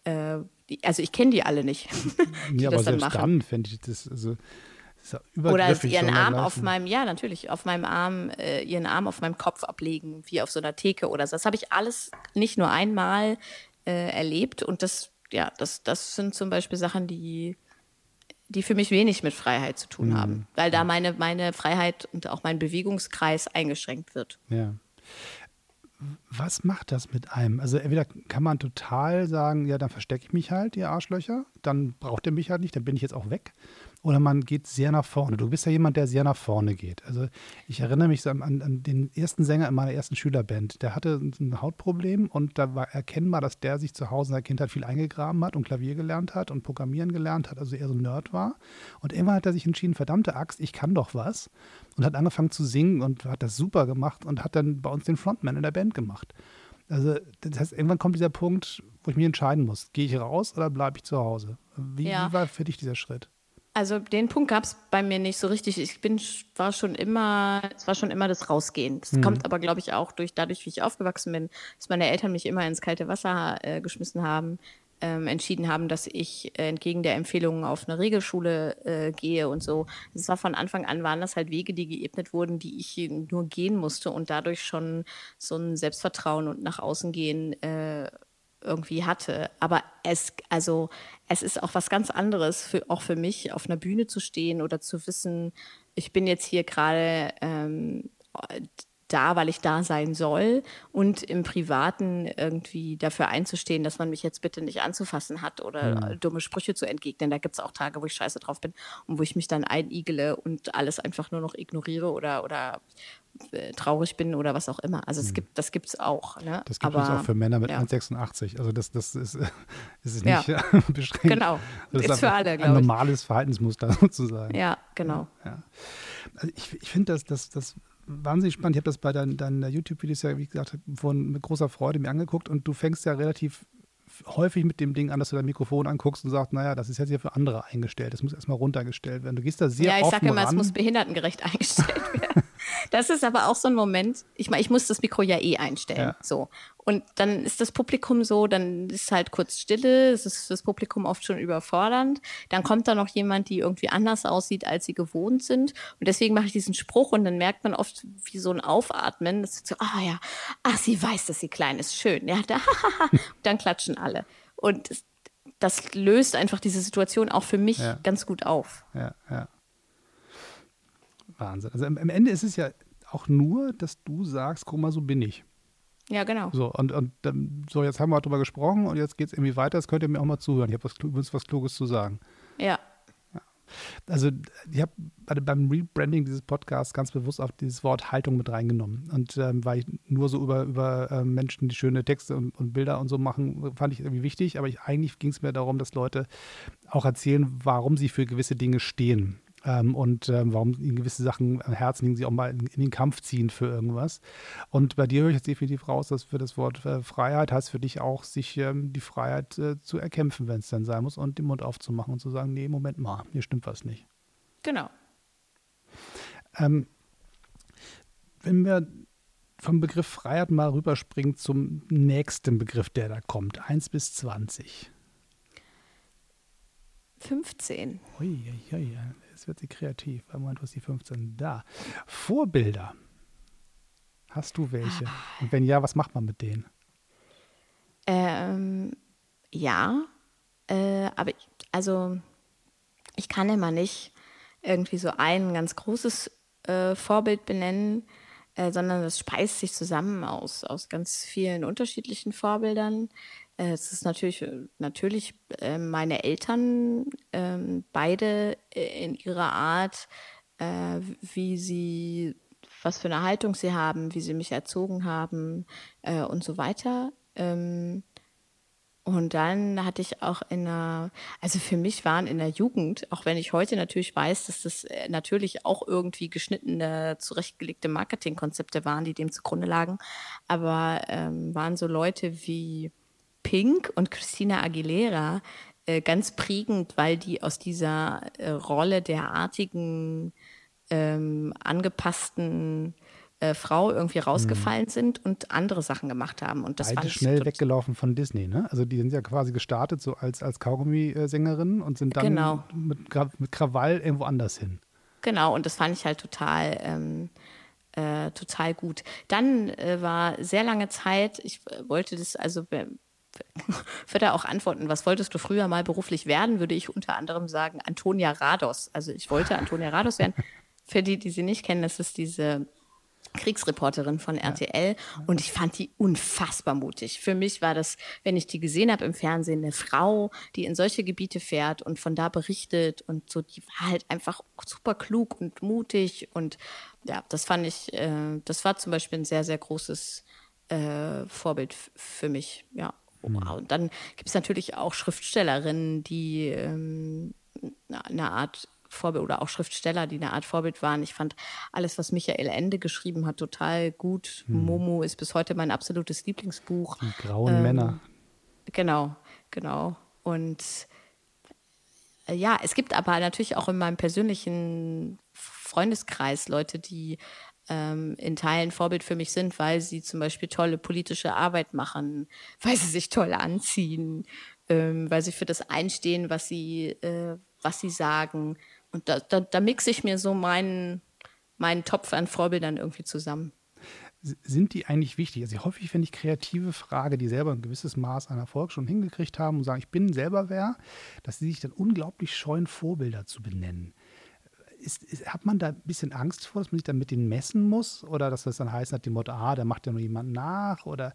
Äh, die, also ich kenne die alle nicht. ja, aber selbst machen. dann fände ich das, also oder ihren Arm auf meinem, ja, natürlich, auf meinem Arm, äh, ihren Arm auf meinem Kopf ablegen, wie auf so einer Theke oder so. Das habe ich alles nicht nur einmal äh, erlebt und das, ja, das, das sind zum Beispiel Sachen, die, die für mich wenig mit Freiheit zu tun mhm. haben, weil da meine, meine Freiheit und auch mein Bewegungskreis eingeschränkt wird. Ja. Was macht das mit einem? Also entweder kann man total sagen, ja, dann verstecke ich mich halt, ihr Arschlöcher, dann braucht ihr mich halt nicht, dann bin ich jetzt auch weg oder man geht sehr nach vorne. Du bist ja jemand, der sehr nach vorne geht. Also ich erinnere mich so an, an, den ersten Sänger in meiner ersten Schülerband. Der hatte ein Hautproblem und da war erkennbar, dass der sich zu Hause in der Kindheit viel eingegraben hat und Klavier gelernt hat und Programmieren gelernt hat, also eher so ein Nerd war. Und irgendwann hat er sich entschieden, verdammte Axt, ich kann doch was. Und hat angefangen zu singen und hat das super gemacht und hat dann bei uns den Frontman in der Band gemacht. Also das heißt, irgendwann kommt dieser Punkt, wo ich mich entscheiden muss, gehe ich raus oder bleibe ich zu Hause? Wie, ja. wie war für dich dieser Schritt? Also den Punkt gab es bei mir nicht so richtig. Ich bin, war schon immer, es war schon immer das Rausgehen. Das mhm. kommt aber, glaube ich, auch durch dadurch, wie ich aufgewachsen bin, dass meine Eltern mich immer ins kalte Wasser äh, geschmissen haben, ähm, entschieden haben, dass ich äh, entgegen der Empfehlungen auf eine Regelschule äh, gehe und so. Das war von Anfang an waren das halt Wege, die geebnet wurden, die ich nur gehen musste und dadurch schon so ein Selbstvertrauen und nach außen gehen äh, irgendwie hatte. Aber es, also, es ist auch was ganz anderes, für, auch für mich, auf einer Bühne zu stehen oder zu wissen, ich bin jetzt hier gerade ähm, da, weil ich da sein soll und im Privaten irgendwie dafür einzustehen, dass man mich jetzt bitte nicht anzufassen hat oder mhm. dumme Sprüche zu entgegnen. Da gibt es auch Tage, wo ich scheiße drauf bin und wo ich mich dann einigele und alles einfach nur noch ignoriere oder, oder äh, traurig bin oder was auch immer. Also es mhm. gibt, das gibt es auch. Ne? Das gibt es auch für Männer mit ja. 1,86. Also das, das ist, ist nicht ja. beschränkt. Genau, das ist, ist für alle, glaube ich. Ein normales Verhaltensmuster sozusagen. Ja, genau. Ja. Also ich, ich finde das, das, das wahnsinnig spannend. Ich habe das bei deinen, deinen YouTube-Videos ja, wie gesagt, von mit großer Freude mir angeguckt und du fängst ja relativ häufig mit dem Ding an, dass du dein Mikrofon anguckst und sagst, naja, das ist jetzt hier für andere eingestellt. Das muss erstmal runtergestellt werden. Du gehst da sehr Ja, ich sage immer, es muss behindertengerecht eingestellt werden. das ist aber auch so ein Moment. Ich meine, ich muss das Mikro ja eh einstellen. Ja. So. Und dann ist das Publikum so, dann ist halt kurz Stille, es ist das Publikum oft schon überfordernd. Dann kommt da noch jemand, die irgendwie anders aussieht, als sie gewohnt sind. Und deswegen mache ich diesen Spruch und dann merkt man oft wie so ein Aufatmen. Das ist so, ah ja, ach, sie weiß, dass sie klein ist, schön. Ja, da, und dann klatschen alle. Und das, löst einfach diese Situation auch für mich ja. ganz gut auf. Ja, ja. Wahnsinn. Also am Ende ist es ja auch nur, dass du sagst, guck mal, so bin ich. Ja, genau. So, und, und so, jetzt haben wir darüber gesprochen und jetzt geht es irgendwie weiter. Jetzt könnt ihr mir auch mal zuhören. Ich habe was, was Kluges zu sagen. Ja. ja. Also, ich habe beim Rebranding dieses Podcasts ganz bewusst auf dieses Wort Haltung mit reingenommen. Und ähm, weil ich nur so über, über äh, Menschen, die schöne Texte und, und, Bilder und so machen, fand ich irgendwie wichtig. Aber ich, eigentlich ging es mir darum, dass Leute auch erzählen, warum sie für gewisse Dinge stehen. Ähm, und ähm, warum ihnen gewisse Sachen am Herzen liegen, sie auch mal in, in, den Kampf ziehen für irgendwas. Und bei dir höre ich jetzt definitiv raus, dass für das Wort äh, Freiheit heißt für dich auch, sich ähm, die Freiheit äh, zu erkämpfen, wenn es dann sein muss, und den Mund aufzumachen und zu sagen, nee, Moment mal, hier stimmt was nicht. Genau. Ähm, wenn wir vom Begriff Freiheit mal rüberspringen zum nächsten Begriff, der da kommt, 1 bis 20. 15. Ui, ui, ui. Jetzt wird sie kreativ. Im Moment ist die 15 da. Vorbilder. Hast du welche? Und wenn ja, was macht man mit denen? Ähm, ja, äh, aber ich, also ich kann immer nicht irgendwie so ein ganz großes äh, Vorbild benennen, äh, sondern das speist sich zusammen aus, aus ganz vielen unterschiedlichen Vorbildern. Äh, es ist natürlich, natürlich äh, meine Eltern, ähm, beide äh, in ihrer Art, wie sie, was für eine Haltung sie haben, wie sie mich erzogen haben und so weiter. Ähm, und dann hatte ich auch in der, also für mich waren in der Jugend, auch wenn ich heute natürlich weiß, dass das natürlich auch irgendwie geschnittene, zurechtgelegte Marketingkonzepte waren, die dem zugrunde lagen, aber ähm, waren so Leute wie Pink und Christina Aguilera äh, ganz prägend, weil die aus dieser äh, Rolle der artigen, ähm, angepassten äh, Frau irgendwie rausgefallen mhm. sind und andere Sachen gemacht haben. Und das Beide fand schnell weggelaufen von Disney, ne? Also die sind ja quasi gestartet so als, als Kaugummi-Sängerinnen und sind dann genau. mit, mit Krawall irgendwo anders hin. Genau, und das fand ich halt total, ähm, äh, total gut. Dann äh, war sehr lange Zeit, ich wollte das, also würde auch antworten, was wolltest du früher mal beruflich werden, würde ich unter anderem sagen Antonia Rados. Also ich wollte Antonia Rados werden. Für die, die sie nicht kennen, das ist diese Kriegsreporterin von RTL ja. und ich fand die unfassbar mutig. Für mich war das, wenn ich die gesehen habe im Fernsehen, eine Frau, die in solche Gebiete fährt und von da berichtet und so, die war halt einfach super klug und mutig und ja, das fand ich, äh, das war zum Beispiel ein sehr, sehr großes äh, Vorbild für mich, ja. Mhm. Und dann gibt es natürlich auch Schriftstellerinnen, die ähm, eine Art Vorbild oder auch Schriftsteller, die eine Art Vorbild waren. Ich fand alles, was Michael Ende geschrieben hat, total gut. Hm. Momo ist bis heute mein absolutes Lieblingsbuch. Die grauen ähm, Männer. Genau, genau. Und äh, ja, es gibt aber natürlich auch in meinem persönlichen Freundeskreis Leute, die ähm, in Teilen Vorbild für mich sind, weil sie zum Beispiel tolle politische Arbeit machen, weil sie sich toll anziehen, ähm, weil sie für das einstehen, was sie, äh, was sie sagen. Und da, da, da mixe ich mir so meinen, meinen Topf an Vorbildern irgendwie zusammen. Sind die eigentlich wichtig? Also häufig, wenn ich kreative Frage, die selber ein gewisses Maß an Erfolg schon hingekriegt haben und sagen, ich bin selber wer, dass sie sich dann unglaublich scheuen, Vorbilder zu benennen. Ist, ist, hat man da ein bisschen Angst vor, dass man sich dann mit denen messen muss? Oder dass das dann heißt, nach dem Motto, ah, der macht ja nur jemand nach? Oder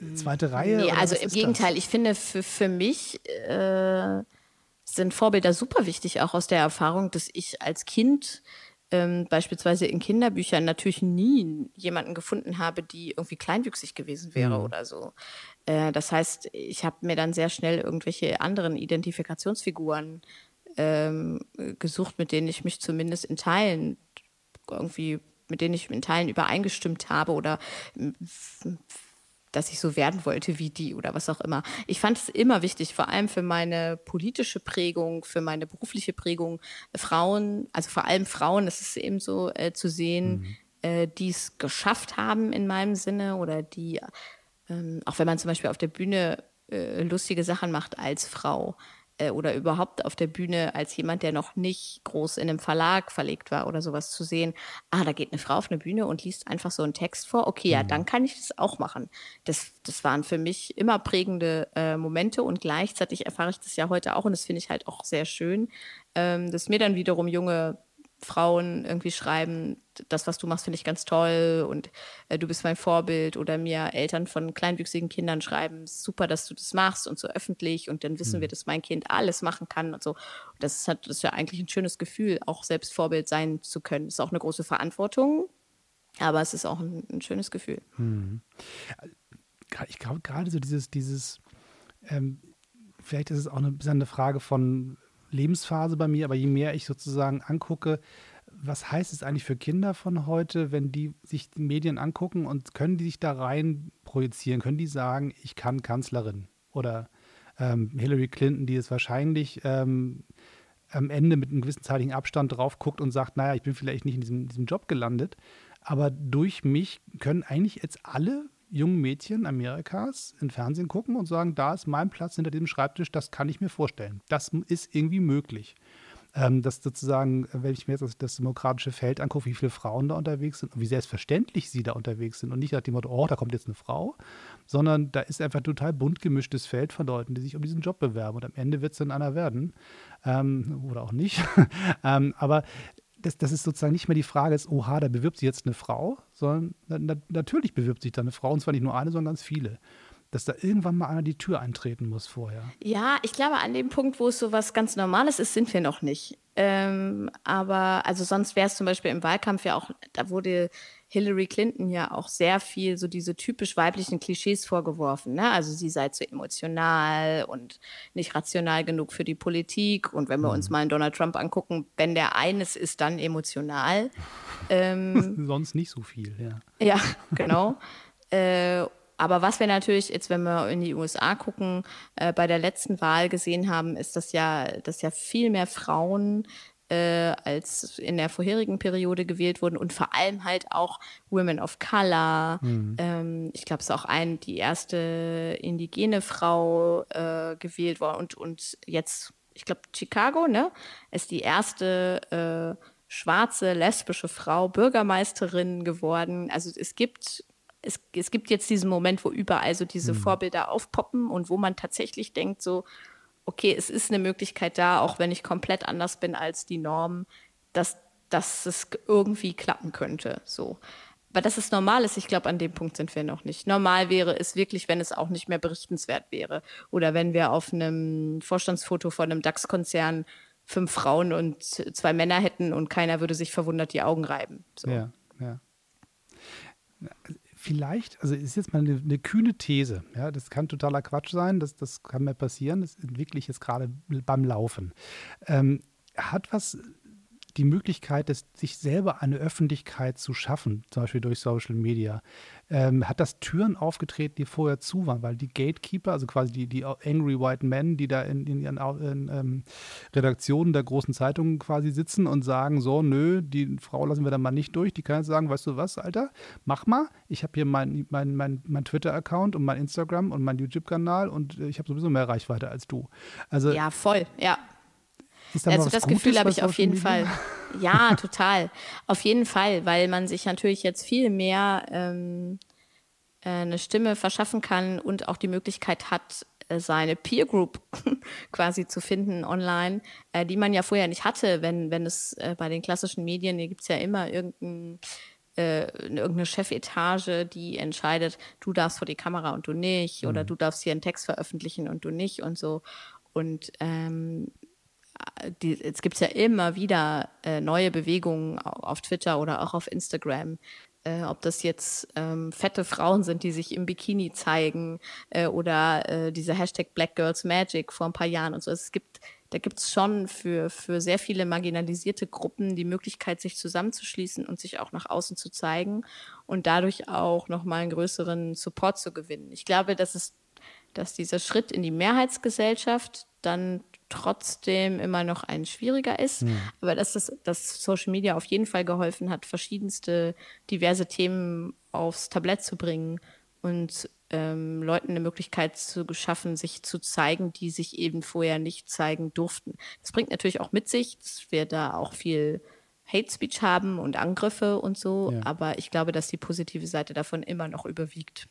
äh, zweite Reihe? Nee, also im Gegenteil, das? ich finde für, für mich äh, sind Vorbilder super wichtig, auch aus der Erfahrung, dass ich als Kind ähm, beispielsweise in Kinderbüchern natürlich nie jemanden gefunden habe, die irgendwie kleinwüchsig gewesen wäre mhm. oder so. Äh, das heißt, ich habe mir dann sehr schnell irgendwelche anderen Identifikationsfiguren ähm, gesucht, mit denen ich mich zumindest in Teilen irgendwie, mit denen ich in Teilen übereingestimmt habe oder dass ich so werden wollte wie die oder was auch immer. Ich fand es immer wichtig, vor allem für meine politische Prägung, für meine berufliche Prägung, Frauen, also vor allem Frauen, das ist eben so äh, zu sehen, mhm. äh, die es geschafft haben in meinem Sinne oder die, ähm, auch wenn man zum Beispiel auf der Bühne äh, lustige Sachen macht als Frau, äh, oder überhaupt auf der Bühne als jemand, der noch nicht groß in einem Verlag verlegt war oder sowas zu sehen, ah, da geht eine Frau auf eine Bühne und liest einfach so einen Text vor, okay, ja, mhm. dann kann ich das auch machen. Das, das waren für mich immer prägende äh, Momente und gleichzeitig erfahre ich das ja heute auch und das finde ich halt auch sehr schön, ähm, dass mir dann wiederum junge Frauen irgendwie schreiben, das, was du machst, finde ich ganz toll und äh, du bist mein Vorbild oder mir Eltern von kleinwüchsigen Kindern schreiben, super, dass du das machst und so öffentlich und dann wissen mhm. wir, dass mein Kind alles machen kann und so. Das ist, halt, das ist ja eigentlich ein schönes Gefühl, auch selbst Vorbild sein zu können. Das ist auch eine große Verantwortung, aber es ist auch ein, ein schönes Gefühl. Mhm. Ich glaube gerade so dieses, dieses ähm, vielleicht ist es auch eine, eine Frage von Lebensphase bei mir, aber je mehr ich sozusagen angucke, was heißt es eigentlich für Kinder von heute, wenn die sich die Medien angucken und können die sich da rein projizieren? Können die sagen, ich kann Kanzlerin? Oder ähm, Hillary Clinton, die es wahrscheinlich ähm, am Ende mit einem gewissen zeitlichen Abstand drauf guckt und sagt, naja, ich bin vielleicht nicht in diesem, diesem Job gelandet, aber durch mich können eigentlich jetzt alle jungen Mädchen Amerikas im Fernsehen gucken und sagen, da ist mein Platz hinter diesem Schreibtisch, das kann ich mir vorstellen. Das ist irgendwie möglich. Ähm, dass sozusagen, wenn ich mir jetzt das, das, demokratische Feld angucke, wie viele Frauen da unterwegs sind und wie selbstverständlich sie da unterwegs sind und nicht nach dem Motto, oh, da kommt jetzt eine Frau, sondern da ist einfach ein total bunt gemischtes Feld von Leuten, die sich um diesen Job bewerben und am Ende wird es dann einer werden ähm, oder auch nicht. ähm, aber das, das ist sozusagen nicht mehr die Frage, ist, oha, da bewirbt sich jetzt eine Frau, sondern na, natürlich bewirbt sich da eine Frau, und zwar nicht nur eine, sondern ganz viele. Dass da irgendwann mal einer die Tür eintreten muss vorher. Ja, ich glaube, an dem Punkt, wo es so was ganz Normales ist, sind wir noch nicht. Ähm, aber also sonst wäre es zum Beispiel im Wahlkampf ja auch, da wurde Hillary Clinton ja auch sehr viel so diese typisch weiblichen Klischees vorgeworfen. Ne? Also sie sei zu emotional und nicht rational genug für die Politik. Und wenn wir uns mhm. mal einen Donald Trump angucken, wenn der eines ist, dann emotional. Ähm, Sonst nicht so viel, ja. Ja, genau. äh, Aber was wir natürlich jetzt, wenn wir in die USA gucken, äh, bei der letzten Wahl gesehen haben, ist, dass ja, dass ja viel mehr Frauen äh, als in der vorherigen Periode gewählt wurden und vor allem halt auch Women of Color. Mhm. Ähm, ich glaube, es ist auch ein, die erste indigene Frau äh, gewählt worden und, und jetzt, ich glaube, Chicago, ne, ist die erste äh, schwarze lesbische Frau Bürgermeisterin geworden. Also es gibt es, es gibt jetzt diesen Moment, wo überall so diese mhm. Vorbilder aufpoppen und wo man tatsächlich denkt, so, okay, es ist eine Möglichkeit da, auch wenn ich komplett anders bin als die Norm, dass, dass es irgendwie klappen könnte. So. Aber dass es normal ist, ich glaube, an dem Punkt sind wir noch nicht. Normal wäre es wirklich, wenn es auch nicht mehr berichtenswert wäre. Oder wenn wir auf einem Vorstandsfoto von einem DAX-Konzern fünf Frauen und zwei Männer hätten und keiner würde sich verwundert die Augen reiben. So. Ja, ja vielleicht, also ist jetzt mal eine, eine, kühne These, ja, das kann totaler Quatsch sein, das, das kann mir passieren, das entwickle ich jetzt gerade beim Laufen. Ähm, hat was die Möglichkeit, das, sich selber eine Öffentlichkeit zu schaffen, zum Beispiel durch Social Media, ähm, hat das Türen aufgetreten, die vorher zu waren, weil die Gatekeeper, also quasi die, die Angry White Men, die da in, in ihren in, ähm, Redaktionen der großen Zeitungen quasi sitzen und sagen, so, nö, die Frau lassen wir da mal nicht durch, die kann jetzt sagen, weißt du was, Alter, mach mal, ich habe hier meinen mein, mein, mein Twitter-Account und mein Instagram und mein YouTube-Kanal und äh, ich habe sowieso mehr Reichweite als du. Also, ja, voll, ja. Ist da also das Gutes Gefühl habe ich auf jeden Fall. Ja, total. Auf jeden Fall, weil man sich natürlich jetzt viel mehr ähm, äh, eine Stimme verschaffen kann und auch die Möglichkeit hat, äh, seine Peer Group quasi zu finden online, äh, die man ja vorher nicht hatte, wenn, wenn es äh, bei den klassischen Medien, hier gibt es ja immer irgendein äh, irgendeine Chefetage, die entscheidet, du darfst vor die Kamera und du nicht, mhm. oder du darfst hier einen Text veröffentlichen und du nicht und so. Und ähm, die, jetzt gibt es ja immer wieder äh, neue Bewegungen auf Twitter oder auch auf Instagram. Äh, ob das jetzt ähm, fette Frauen sind, die sich im Bikini zeigen äh, oder äh, diese Hashtag Black Girls Magic vor ein paar Jahren und so. Es gibt, da gibt es schon für, für sehr viele marginalisierte Gruppen die Möglichkeit, sich zusammenzuschließen und sich auch nach außen zu zeigen und dadurch auch nochmal einen größeren Support zu gewinnen. Ich glaube, dass es dass dieser Schritt in die Mehrheitsgesellschaft dann trotzdem immer noch ein schwieriger ist. Mhm. Aber dass, das, dass Social Media auf jeden Fall geholfen hat, verschiedenste diverse Themen aufs Tablett zu bringen und ähm, Leuten eine Möglichkeit zu schaffen, sich zu zeigen, die sich eben vorher nicht zeigen durften. Das bringt natürlich auch mit sich, dass wir da auch viel Hate Speech haben und Angriffe und so, ja. aber ich glaube, dass die positive Seite davon immer noch überwiegt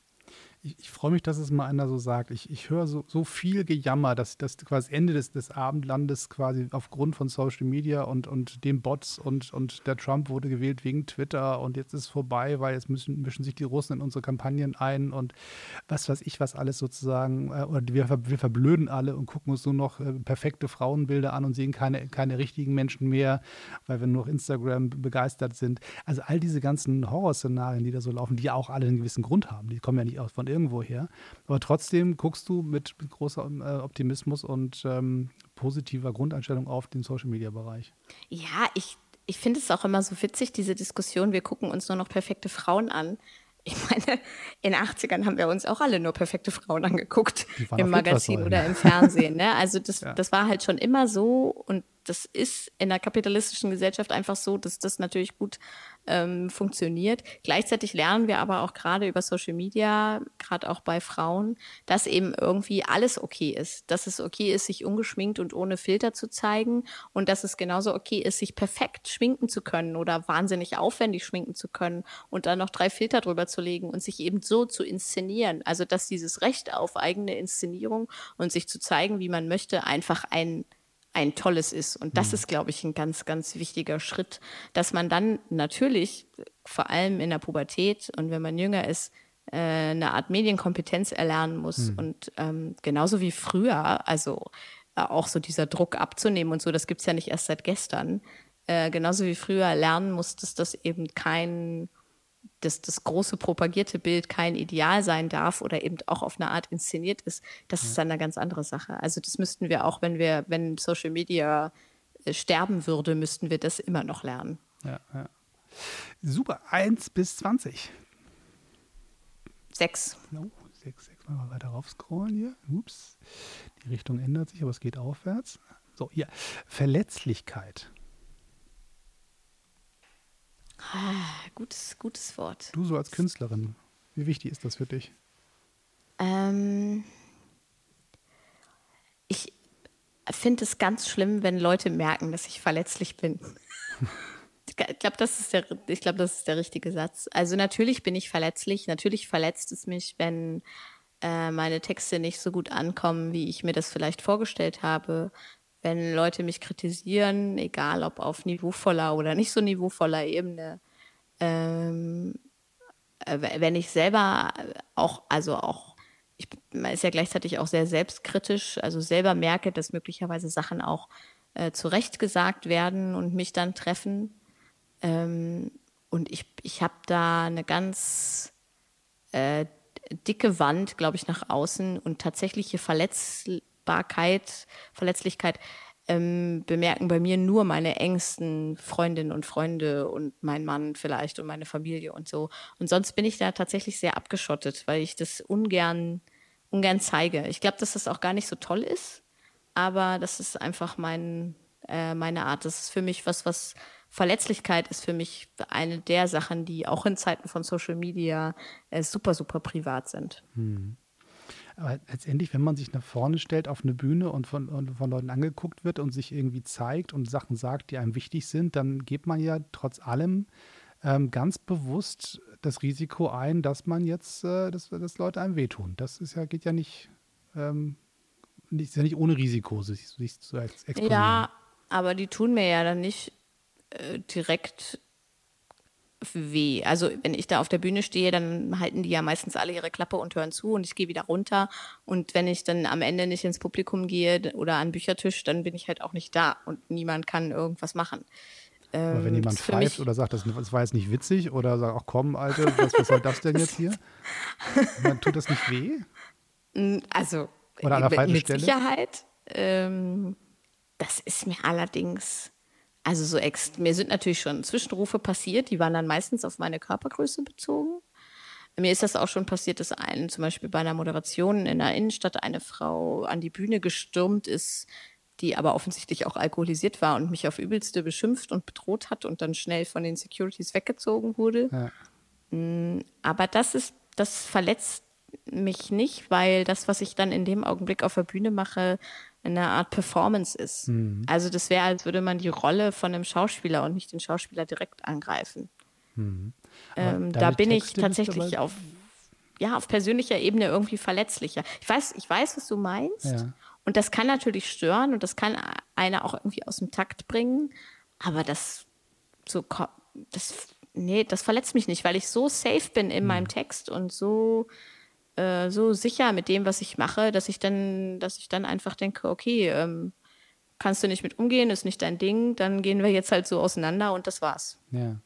ich, ich freue mich, dass es mal einer so sagt. Ich, ich höre so, so viel Gejammer, dass das quasi Ende des, des Abendlandes quasi aufgrund von Social Media und, und den Bots und, und der Trump wurde gewählt wegen Twitter und jetzt ist es vorbei, weil jetzt müssen, mischen sich die Russen in unsere Kampagnen ein und was weiß ich, was alles sozusagen, äh, oder wir, wir verblöden alle und gucken uns nur noch äh, perfekte Frauenbilder an und sehen keine, keine richtigen Menschen mehr, weil wir nur noch Instagram begeistert sind. Also all diese ganzen Horrorszenarien, die da so laufen, die ja auch alle einen gewissen Grund haben. Die kommen ja nicht aus von irgendwo her. Aber trotzdem guckst du mit, mit großem äh, Optimismus und ähm, positiver Grundeinstellung auf den Social-Media-Bereich. Ja, ich, ich finde es auch immer so witzig, diese Diskussion. Wir gucken uns nur noch perfekte Frauen an. Ich meine, in den 80ern haben wir uns auch alle nur perfekte Frauen angeguckt im Magazin oder im Fernsehen. Ne? Also das, ja. das war halt schon immer so und das ist in der kapitalistischen Gesellschaft einfach so, dass das natürlich gut ähm, funktioniert. Gleichzeitig lernen wir aber auch gerade über Social Media, gerade auch bei Frauen, dass eben irgendwie alles okay ist. Dass es okay ist, sich ungeschminkt und ohne Filter zu zeigen und dass es genauso okay ist, sich perfekt schminken zu können oder wahnsinnig aufwendig schminken zu können und dann noch drei Filter drüber zu legen und sich eben so zu inszenieren. Also dass dieses Recht auf eigene Inszenierung und sich zu zeigen, wie man möchte, einfach ein ein tolles ist. Und das mhm. ist, glaube ich, ein ganz, ganz wichtiger Schritt, dass man dann natürlich, vor allem in der Pubertät und wenn man jünger ist, äh, eine Art Medienkompetenz erlernen muss. Mhm. Und ähm, genauso wie früher, also äh, auch so dieser Druck abzunehmen und so, das gibt es ja nicht erst seit gestern. Äh, genauso wie früher lernen muss, dass das eben kein dass das große propagierte Bild kein Ideal sein darf oder eben auch auf eine Art inszeniert ist, das ist dann eine ganz andere Sache. Also das müssten wir auch, wenn wir, wenn Social Media äh, sterben würde, müssten wir das immer noch lernen. Ja, ja. Super, 1 bis 20. 6. No, 6, 6, mal weiter raufscrollen hier. Ups. Die Richtung ändert sich, aber es geht aufwärts. So, hier. Verletzlichkeit. Ah, gutes, gutes Wort. Du so als Künstlerin, wie wichtig ist das für dich? Ähm, ich finde es ganz schlimm, wenn Leute merken, dass ich verletzlich bin. ich glaube, das, ist der, glaub, das ist der richtige Satz. Also natürlich bin ich verletzlich. Natürlich verletzt es mich, wenn äh, meine Texte nicht so gut ankommen, wie ich mir das vielleicht vorgestellt habe. Wenn Leute mich kritisieren, egal ob auf niveauvoller oder nicht so niveauvoller Ebene. Ähm, äh, wenn ich selber auch, also auch ich, man ist ja gleichzeitig auch sehr selbstkritisch, also selber merke, dass möglicherweise Sachen auch äh, zurechtgesagt werden und mich dann treffen. Ähm, und ich, ich habe da eine ganz äh, dicke Wand, glaube ich, nach außen und tatsächliche Verletzbarkeit, Verletzlichkeit ähm, bemerken bei mir nur meine engsten Freundinnen und Freunde und mein Mann vielleicht und meine Familie und so. Und sonst bin ich da tatsächlich sehr abgeschottet, weil ich das ungern ungern zeige. Ich glaube, dass das auch gar nicht so toll ist, aber das ist einfach mein, äh, meine Art. Das ist für mich was, was Verletzlichkeit ist für mich eine der Sachen, die auch in Zeiten von Social Media äh, super, super privat sind. Hm. Aber letztendlich, wenn man sich nach vorne stellt auf eine Bühne und von, und von Leuten angeguckt wird und sich irgendwie zeigt und Sachen sagt, die einem wichtig sind, dann geht man ja trotz allem ähm, ganz bewusst das Risiko ein, dass man jetzt, äh, dass, dass Leute einem wehtun. Das ist ja, geht ja nicht, ähm, nicht, ist ja nicht ohne Risiko, sich, sich zu exponieren. Ja, aber die tun mir ja dann nicht äh, direkt weh. Also wenn ich da auf der Bühne stehe, dann halten die ja meistens alle ihre Klappe und hören zu und ich gehe wieder runter. Und wenn ich dann am Ende nicht ins Publikum gehe oder an den Büchertisch, dann bin ich halt auch nicht da und niemand kann irgendwas machen. Ähm, Aber wenn jemand pfeift oder sagt, das, das, war jetzt nicht witzig oder sagt, ach komm, Alter, was, was soll das denn jetzt hier? dann tut das nicht weh? Also, oder an der falschen mit Stelle? Sicherheit. Ähm, das ist mir allerdings, also so ex mir sind natürlich schon Zwischenrufe passiert, die waren dann meistens auf meine Körpergröße bezogen. Mir ist das auch schon passiert, dass ein, zum Beispiel bei einer Moderation in der Innenstadt eine Frau an die Bühne gestürmt ist, die aber offensichtlich auch alkoholisiert war und mich auf übelste beschimpft und bedroht hat und dann schnell von den Securities weggezogen wurde. Ja. Mm, aber das ist, das verletzt mich nicht, weil das, was ich dann in dem Augenblick auf der Bühne mache, eine Art Performance ist. Mhm. Also das wäre, als würde man die Rolle von einem Schauspieler und nicht den Schauspieler direkt angreifen. Mhm. Ähm, da bin Texte ich tatsächlich auf, ja, auf persönlicher Ebene irgendwie verletzlicher. Ich weiß, ich weiß, was du meinst. Ja. Und das kann natürlich stören und das kann einer auch irgendwie aus dem Takt bringen. Aber das so, das, nee, das verletzt mich nicht, weil ich so safe bin in mhm. meinem Text und so, äh, so sicher mit dem, was ich mache, dass ich dann, dass ich dann einfach denke, okay, ähm, kannst du nicht mit umgehen, ist nicht dein Ding, dann gehen wir jetzt halt so auseinander und das war's. Ja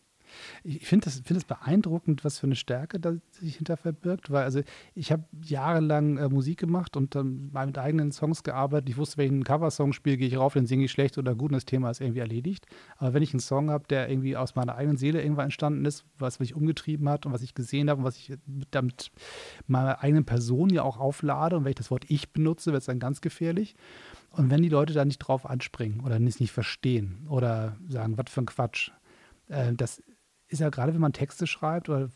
ich finde das, find das beeindruckend, was für eine Stärke da sich hinter verbirgt, weil also ich habe jahrelang äh, Musik gemacht und dann mal mit eigenen Songs gearbeitet. Ich wusste, wenn ich einen Coversong spiele, gehe ich rauf, den singe ich schlecht oder gut und das Thema ist irgendwie erledigt. Aber wenn ich einen Song habe, der irgendwie aus meiner eigenen Seele irgendwann entstanden ist, was mich umgetrieben hat und was ich gesehen habe und was ich damit meiner eigenen Person ja auch auflade und wenn ich das Wort ich benutze, wird es dann ganz gefährlich. Und wenn die Leute da nicht drauf anspringen oder es nicht verstehen oder sagen, was für ein Quatsch, äh, das ist ja gerade, wenn man Texte schreibt oder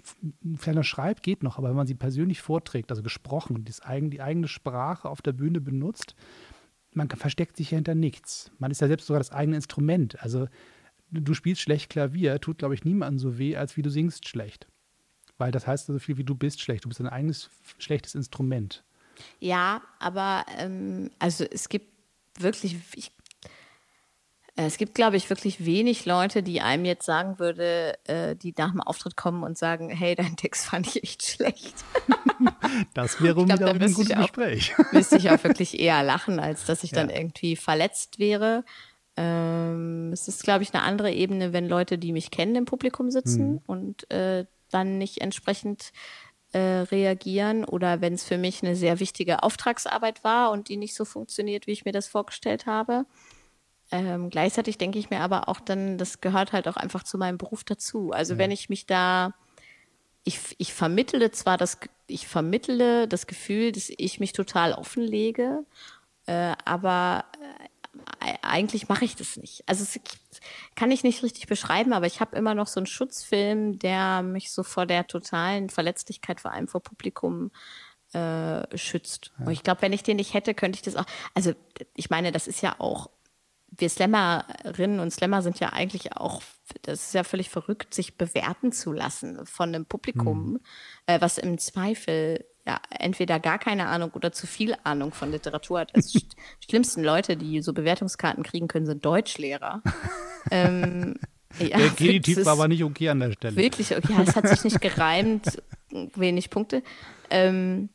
ferner schreibt, geht noch, aber wenn man sie persönlich vorträgt, also gesprochen, die eigene Sprache auf der Bühne benutzt, man versteckt sich ja hinter nichts. Man ist ja selbst sogar das eigene Instrument. Also du spielst schlecht Klavier, tut, glaube ich, niemandem so weh, als wie du singst schlecht. Weil das heißt so viel wie du bist schlecht. Du bist ein eigenes schlechtes Instrument. Ja, aber ähm, also es gibt wirklich, ich es gibt, glaube ich, wirklich wenig Leute, die einem jetzt sagen würde, äh, die nach dem Auftritt kommen und sagen, hey, dein Text fand ich echt schlecht. das wäre glaub, wieder ein gutes Gespräch. müsste ich auch wirklich eher lachen, als dass ich ja. dann irgendwie verletzt wäre. Ähm, es ist, glaube ich, eine andere Ebene, wenn Leute, die mich kennen, im Publikum sitzen mhm. und äh, dann nicht entsprechend äh, reagieren oder wenn es für mich eine sehr wichtige Auftragsarbeit war und die nicht so funktioniert, wie ich mir das vorgestellt habe. Ähm, gleichzeitig denke ich mir aber auch dann, das gehört halt auch einfach zu meinem Beruf dazu. Also ja. wenn ich mich da ich, ich vermittle zwar das, ich vermittle das Gefühl, dass ich mich total offenlege, äh, aber äh, eigentlich mache ich das nicht. Also es kann ich nicht richtig beschreiben, aber ich habe immer noch so einen Schutzfilm, der mich so vor der totalen Verletzlichkeit, vor allem vor Publikum, äh, schützt. Ja. Und ich glaube, wenn ich den nicht hätte, könnte ich das auch. Also ich meine, das ist ja auch wir Slammerinnen und Slammer sind ja eigentlich auch, das ist ja völlig verrückt, sich bewerten zu lassen von einem Publikum, mhm. äh, was im Zweifel ja entweder gar keine Ahnung oder zu viel Ahnung von Literatur hat. Also die schlimmsten Leute, die so Bewertungskarten kriegen können, sind Deutschlehrer. ähm, ja, der Genitiv war aber nicht okay an der Stelle. Wirklich, okay, ja, es hat sich nicht gereimt, wenig Punkte. Ähm,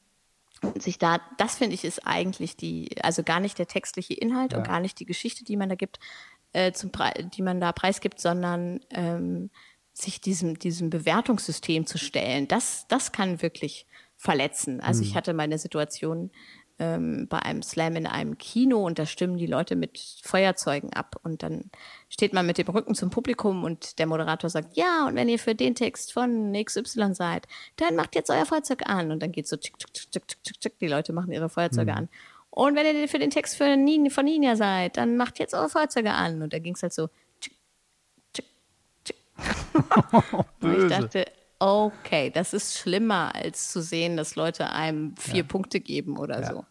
sich da, das finde ich ist eigentlich die, also gar nicht der textliche Inhalt ja. und gar nicht die Geschichte, die man da gibt, äh, zum die man da preisgibt, sondern ähm, sich diesem, diesem Bewertungssystem zu stellen. Das, das kann wirklich verletzen. Also mhm. ich hatte meine Situation ähm, bei einem Slam in einem Kino und da stimmen die Leute mit Feuerzeugen ab und dann steht man mit dem Rücken zum Publikum und der Moderator sagt, ja, und wenn ihr für den Text von XY seid, dann macht jetzt euer Feuerzeug an und dann geht so tschick, tschick, tschick, tschick, tschick, die Leute machen ihre Feuerzeuge mhm. an. Und wenn ihr für den Text für Nin, von Ninja seid, dann macht jetzt eure Feuerzeuge an. Und da ging es halt so. Tschick, tschick, tschick. und ich dachte, okay, das ist schlimmer, als zu sehen, dass Leute einem vier ja. Punkte geben oder ja. so.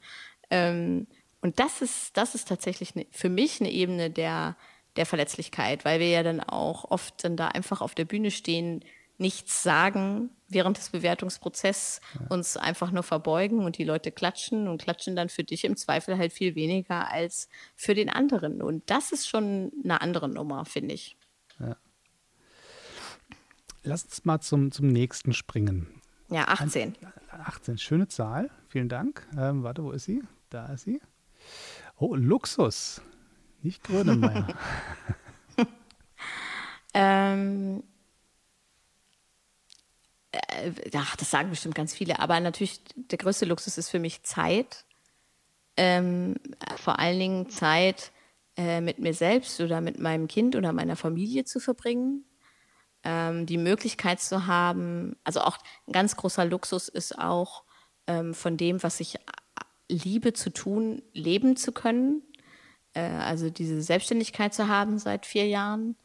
Ähm, und das ist, das ist tatsächlich ne, für mich eine Ebene der, der Verletzlichkeit, weil wir ja dann auch oft dann da einfach auf der Bühne stehen, nichts sagen während des Bewertungsprozesses, ja. uns einfach nur verbeugen und die Leute klatschen und klatschen dann für dich im Zweifel halt viel weniger als für den anderen. Und das ist schon eine andere Nummer, finde ich. Lass uns mal zum, zum nächsten springen. Ja, 18. 18, schöne Zahl. Vielen Dank. Ähm, warte, wo ist sie? Da ist sie. Oh, Luxus. Nicht Grönemeyer. ähm, äh, ach, das sagen bestimmt ganz viele, aber natürlich der größte Luxus ist für mich Zeit. Ähm, vor allen Dingen Zeit äh, mit mir selbst oder mit meinem Kind oder meiner Familie zu verbringen ähm, die Möglichkeit zu haben, also auch ein ganz großer Luxus ist auch ähm, von dem, was ich liebe zu tun, leben zu können. Äh, also diese Selbstständigkeit zu haben seit vier Jahren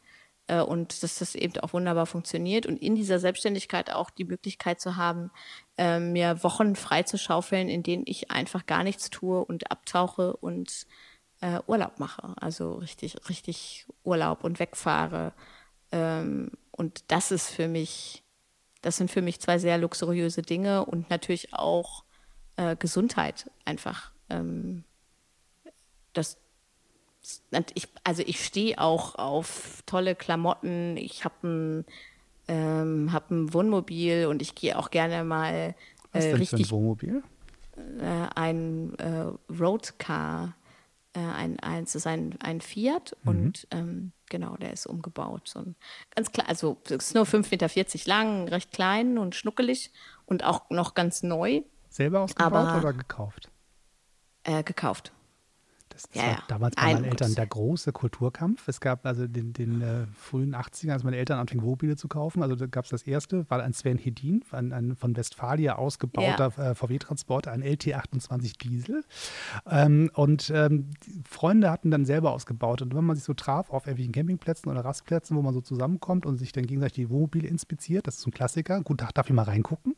äh, und dass das eben auch wunderbar funktioniert und in dieser Selbstständigkeit auch die Möglichkeit zu haben, äh, mir Wochen frei zu schaufeln, in denen ich einfach gar nichts tue und abtauche und äh, Urlaub mache. Also richtig, richtig Urlaub und wegfahre. Ähm, und das ist für mich, das sind für mich zwei sehr luxuriöse Dinge und natürlich auch äh, Gesundheit einfach. Ähm, das, ich, also ich stehe auch auf tolle Klamotten. Ich habe ein, ähm, hab ein Wohnmobil und ich gehe auch gerne mal äh, Was denn richtig. Für ein Wohnmobil? Äh, ein äh, Roadcar, äh, ein, ein, ein, ein Fiat mhm. und ähm, Genau, der ist umgebaut. So ein ganz klar, also ist nur 5,40 Meter lang, recht klein und schnuckelig und auch noch ganz neu. Selber ausgebaut aber, oder gekauft? Äh, gekauft. Das, das ja, war damals bei meinen Eltern der große Kulturkampf. Es gab also den, den äh, frühen 80ern, als meine Eltern anfingen, Wohnmobile zu kaufen. Also da gab es das erste, war ein Sven Hedin, ein, ein von Westfalia ausgebauter ja. äh, VW-Transporter, ein LT28 Diesel. Ähm, und ähm, Freunde hatten dann selber ausgebaut. Und wenn man sich so traf auf irgendwelchen Campingplätzen oder Rastplätzen, wo man so zusammenkommt und sich dann gegenseitig die Wohnmobile inspiziert, das ist so ein Klassiker. Gut, darf ich mal reingucken?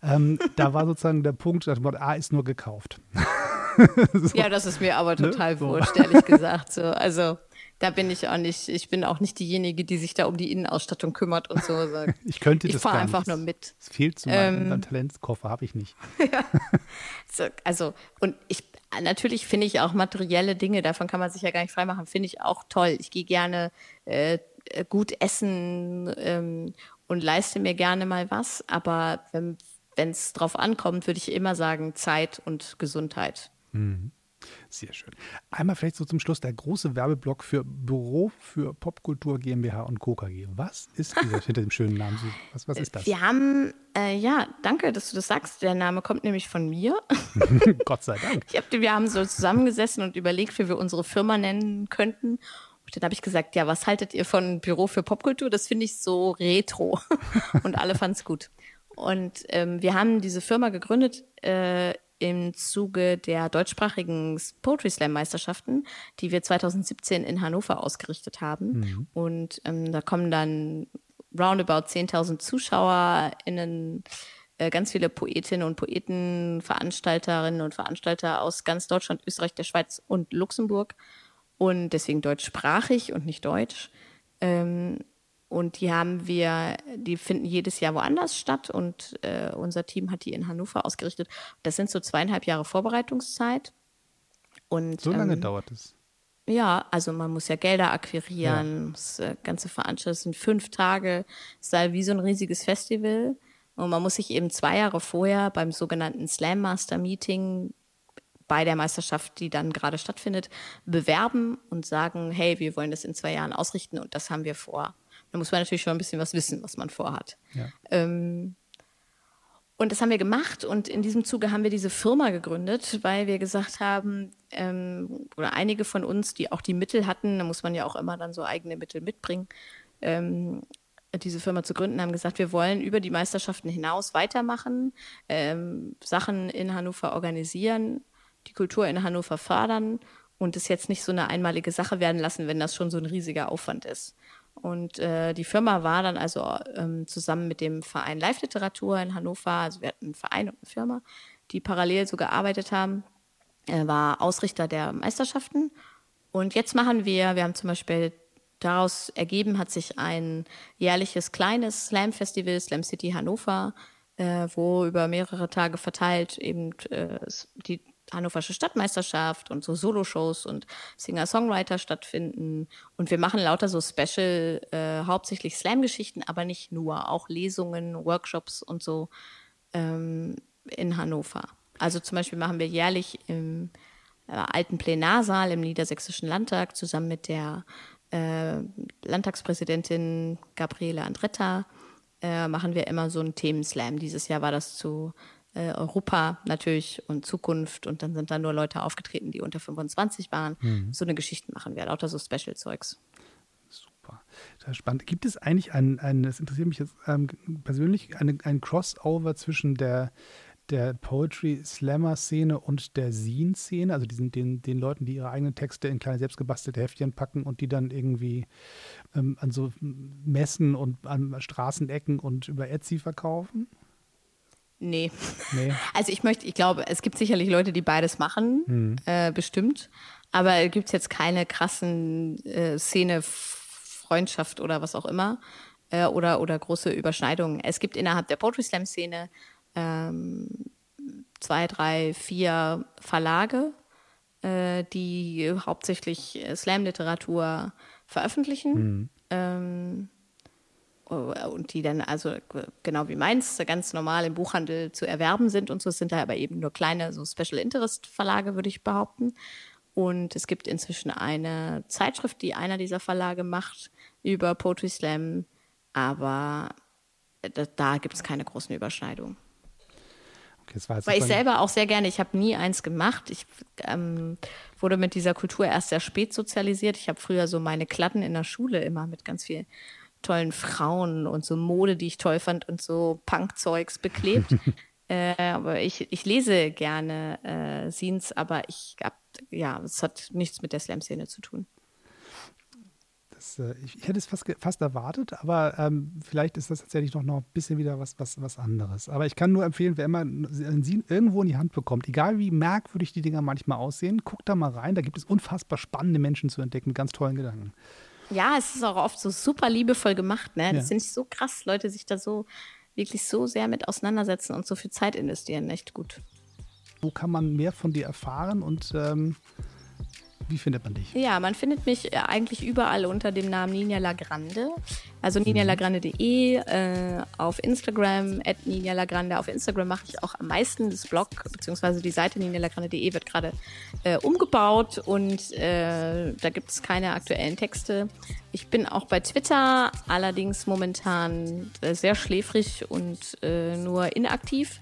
Ähm, da war sozusagen der Punkt, das Wort A ist nur gekauft. so. Ja, das ist mir aber ne? total ne? wurscht, ehrlich gesagt. So. Also da bin ich auch nicht, ich bin auch nicht diejenige, die sich da um die Innenausstattung kümmert und so. ich könnte das Ich fahre einfach nur mit. Es fehlt zu meinem ähm, Talentskoffer, habe ich nicht. ja. so, also, und ich, natürlich finde ich auch materielle Dinge, davon kann man sich ja gar nicht freimachen, finde ich auch toll. Ich gehe gerne äh, gut essen ähm, und leiste mir gerne mal was, aber wenn es drauf ankommt, würde ich immer sagen Zeit und Gesundheit. Mhm. Sehr schön. Einmal vielleicht so zum Schluss der große Werbeblock für Büro für Popkultur GmbH und Co. KG. Was ist dieser hinter dem schönen Namen? Was, was ist das? Wir haben, äh, ja, danke, dass du das sagst. Der Name kommt nämlich von mir. Gott sei Dank. Ich hab, wir haben so zusammengesessen und überlegt, wie wir unsere Firma nennen könnten. Und dann habe ich gesagt, ja, was haltet ihr von Büro für Popkultur? Das finde ich so retro. Und alle fanden es gut. Und ähm, wir haben diese Firma gegründet äh, im Zuge der deutschsprachigen Poetry Slam Meisterschaften, die wir 2017 in Hannover ausgerichtet haben. Mhm. Und ähm, da kommen dann roundabout 10.000 ZuschauerInnen, äh, ganz viele Poetinnen und Poeten, Veranstalterinnen und Veranstalter aus ganz Deutschland, Österreich, der Schweiz und Luxemburg. Und deswegen deutschsprachig und nicht deutsch. Ähm, und die haben wir, die finden jedes Jahr woanders statt und äh, unser Team hat die in Hannover ausgerichtet. Das sind so zweieinhalb Jahre Vorbereitungszeit. Und, so lange ähm, dauert es. Ja, also man muss ja Gelder akquirieren, ja. das äh, ganze Veranstaltung sind fünf Tage, es ist halt wie so ein riesiges Festival. Und man muss sich eben zwei Jahre vorher beim sogenannten Slam Master Meeting bei der Meisterschaft, die dann gerade stattfindet, bewerben und sagen, hey, wir wollen das in zwei Jahren ausrichten und das haben wir vor. Da muss man natürlich schon ein bisschen was wissen, was man vorhat. Ja. Ähm, und das haben wir gemacht und in diesem Zuge haben wir diese Firma gegründet, weil wir gesagt haben, ähm, oder einige von uns, die auch die Mittel hatten, da muss man ja auch immer dann so eigene Mittel mitbringen, ähm, diese Firma zu gründen, haben gesagt, wir wollen über die Meisterschaften hinaus weitermachen, ähm, Sachen in Hannover organisieren, die Kultur in Hannover fördern und es jetzt nicht so eine einmalige Sache werden lassen, wenn das schon so ein riesiger Aufwand ist. Und äh, die Firma war dann also ähm, zusammen mit dem Verein Live-Literatur in Hannover, also wir hatten einen Verein und eine Firma, die parallel so gearbeitet haben, äh, war Ausrichter der Meisterschaften. Und jetzt machen wir, wir haben zum Beispiel daraus ergeben, hat sich ein jährliches kleines Slam-Festival, Slam City Hannover, äh, wo über mehrere Tage verteilt eben äh, die Hannoversche Stadtmeisterschaft und so Soloshows und Singer-Songwriter stattfinden. Und wir machen lauter so Special, äh, hauptsächlich Slam-Geschichten, aber nicht nur, auch Lesungen, Workshops und so ähm, in Hannover. Also zum Beispiel machen wir jährlich im äh, alten Plenarsaal im Niedersächsischen Landtag zusammen mit der äh, Landtagspräsidentin Gabriele Andretta äh, machen wir immer so einen Themenslam. Dieses Jahr war das zu äh, Europa natürlich und Zukunft und dann sind da nur Leute aufgetreten, die unter 25 waren. Mhm. So eine Geschichte machen wir, lauter so Special-Zeugs. Super, total spannend. Gibt es eigentlich ein, ein das interessiert mich jetzt ähm, persönlich, eine, ein Crossover zwischen der der Poetry-Slammer-Szene und der Scene-Szene, also diesen, den, den Leuten, die ihre eigenen Texte in kleine selbstgebastelte Heftchen packen und die dann irgendwie ähm, an so Messen und an Straßenecken und über Etsy verkaufen? Nee. nee. Also ich möchte, ich glaube, es gibt sicherlich Leute, die beides machen, mhm. äh, bestimmt. Aber gibt es jetzt keine krassen äh, Szene, Freundschaft oder was auch immer äh, oder, oder große Überschneidungen. Es gibt innerhalb der Poetry Slam Szene ähm, zwei, drei, vier Verlage, äh, die hauptsächlich Slam-Literatur veröffentlichen. Mhm. Ähm, äh, und die dann also genau wie meins ganz normal im Buchhandel zu erwerben sind und so. Es sind da aber eben nur kleine, so Special Interest Verlage, würde ich behaupten. Und es gibt inzwischen eine Zeitschrift, die einer dieser Verlage macht über Poetry Slam, aber da, da gibt es keine großen Überschneidungen. Okay, Weil ich selber auch sehr gerne, ich habe nie eins gemacht. Ich ähm, wurde mit dieser Kultur erst sehr spät sozialisiert. Ich habe früher so meine Klatten in der Schule immer mit ganz viel tollen Frauen und so Mode, die ich toll fand und so Punkzeugs beklebt. äh, aber ich, ich lese gerne äh, Scenes, aber ich hab, ja, es hat nichts mit der Slam-Szene zu tun. Das, äh, ich, ich, hätte es fast, fast erwartet, aber ähm, vielleicht ist das tatsächlich noch, noch ein bisschen wieder was, was, was anderes. Aber ich kann nur empfehlen, wer immer ein Scene irgendwo in die Hand bekommt, egal wie merkwürdig die Dinger manchmal aussehen, guckt da mal rein. Da gibt es unfassbar spannende Menschen zu entdecken mit ganz tollen Gedanken. Ja, es ist auch oft so super liebevoll gemacht, ne? Das ja. finde ich so krass, Leute sich da so wirklich so sehr mit auseinandersetzen und so viel Zeit investieren. Echt gut. Wo kann man mehr von dir erfahren und ähm, wie findet man dich? Ja, man findet mich äh, eigentlich überall unter dem Namen Nina Lagrande. Also mhm. ninalagrande.de, äh, auf Instagram, at Nina Lagrande. Auf Instagram mache ich auch am meisten. Das Blog bzw. die Seite ninalagrande.de wird gerade äh, umgebaut und äh, da gibt es keine aktuellen Texte. Ich bin auch bei Twitter, allerdings momentan äh, sehr schläfrig und äh, nur inaktiv.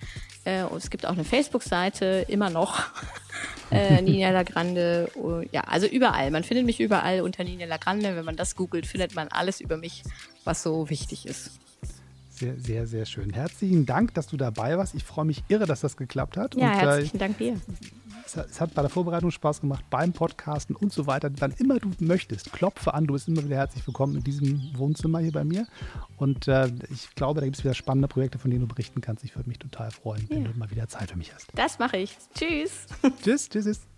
Äh, es gibt auch eine Facebook-Seite, immer noch. äh, Nina Lagrande. Uh, ja, also überall. Man findet mich überall unter Nina Lagrande. Wenn man das googelt, findet man alles über mich, was so wichtig ist. Sehr, sehr, sehr schön. Herzlichen Dank, dass du dabei warst. Ich freue mich irre, dass das geklappt hat. Ja, und, herzlichen äh, Dank dir. Es hat, bei der Vorbereitung Spaß gemacht, beim Podcasten und so weiter. Wann immer du möchtest, klopfe an. Du bist immer wieder herzlich willkommen in diesem Wohnzimmer hier bei mir. Und äh, ich glaube, da gibt es wieder spannende Projekte, von denen du berichten kannst. Ich würde mich total freuen, ja. wenn du mal wieder Zeit für mich hast. Das mache ich. Tschüss. tschüss, tschüss. tschüss.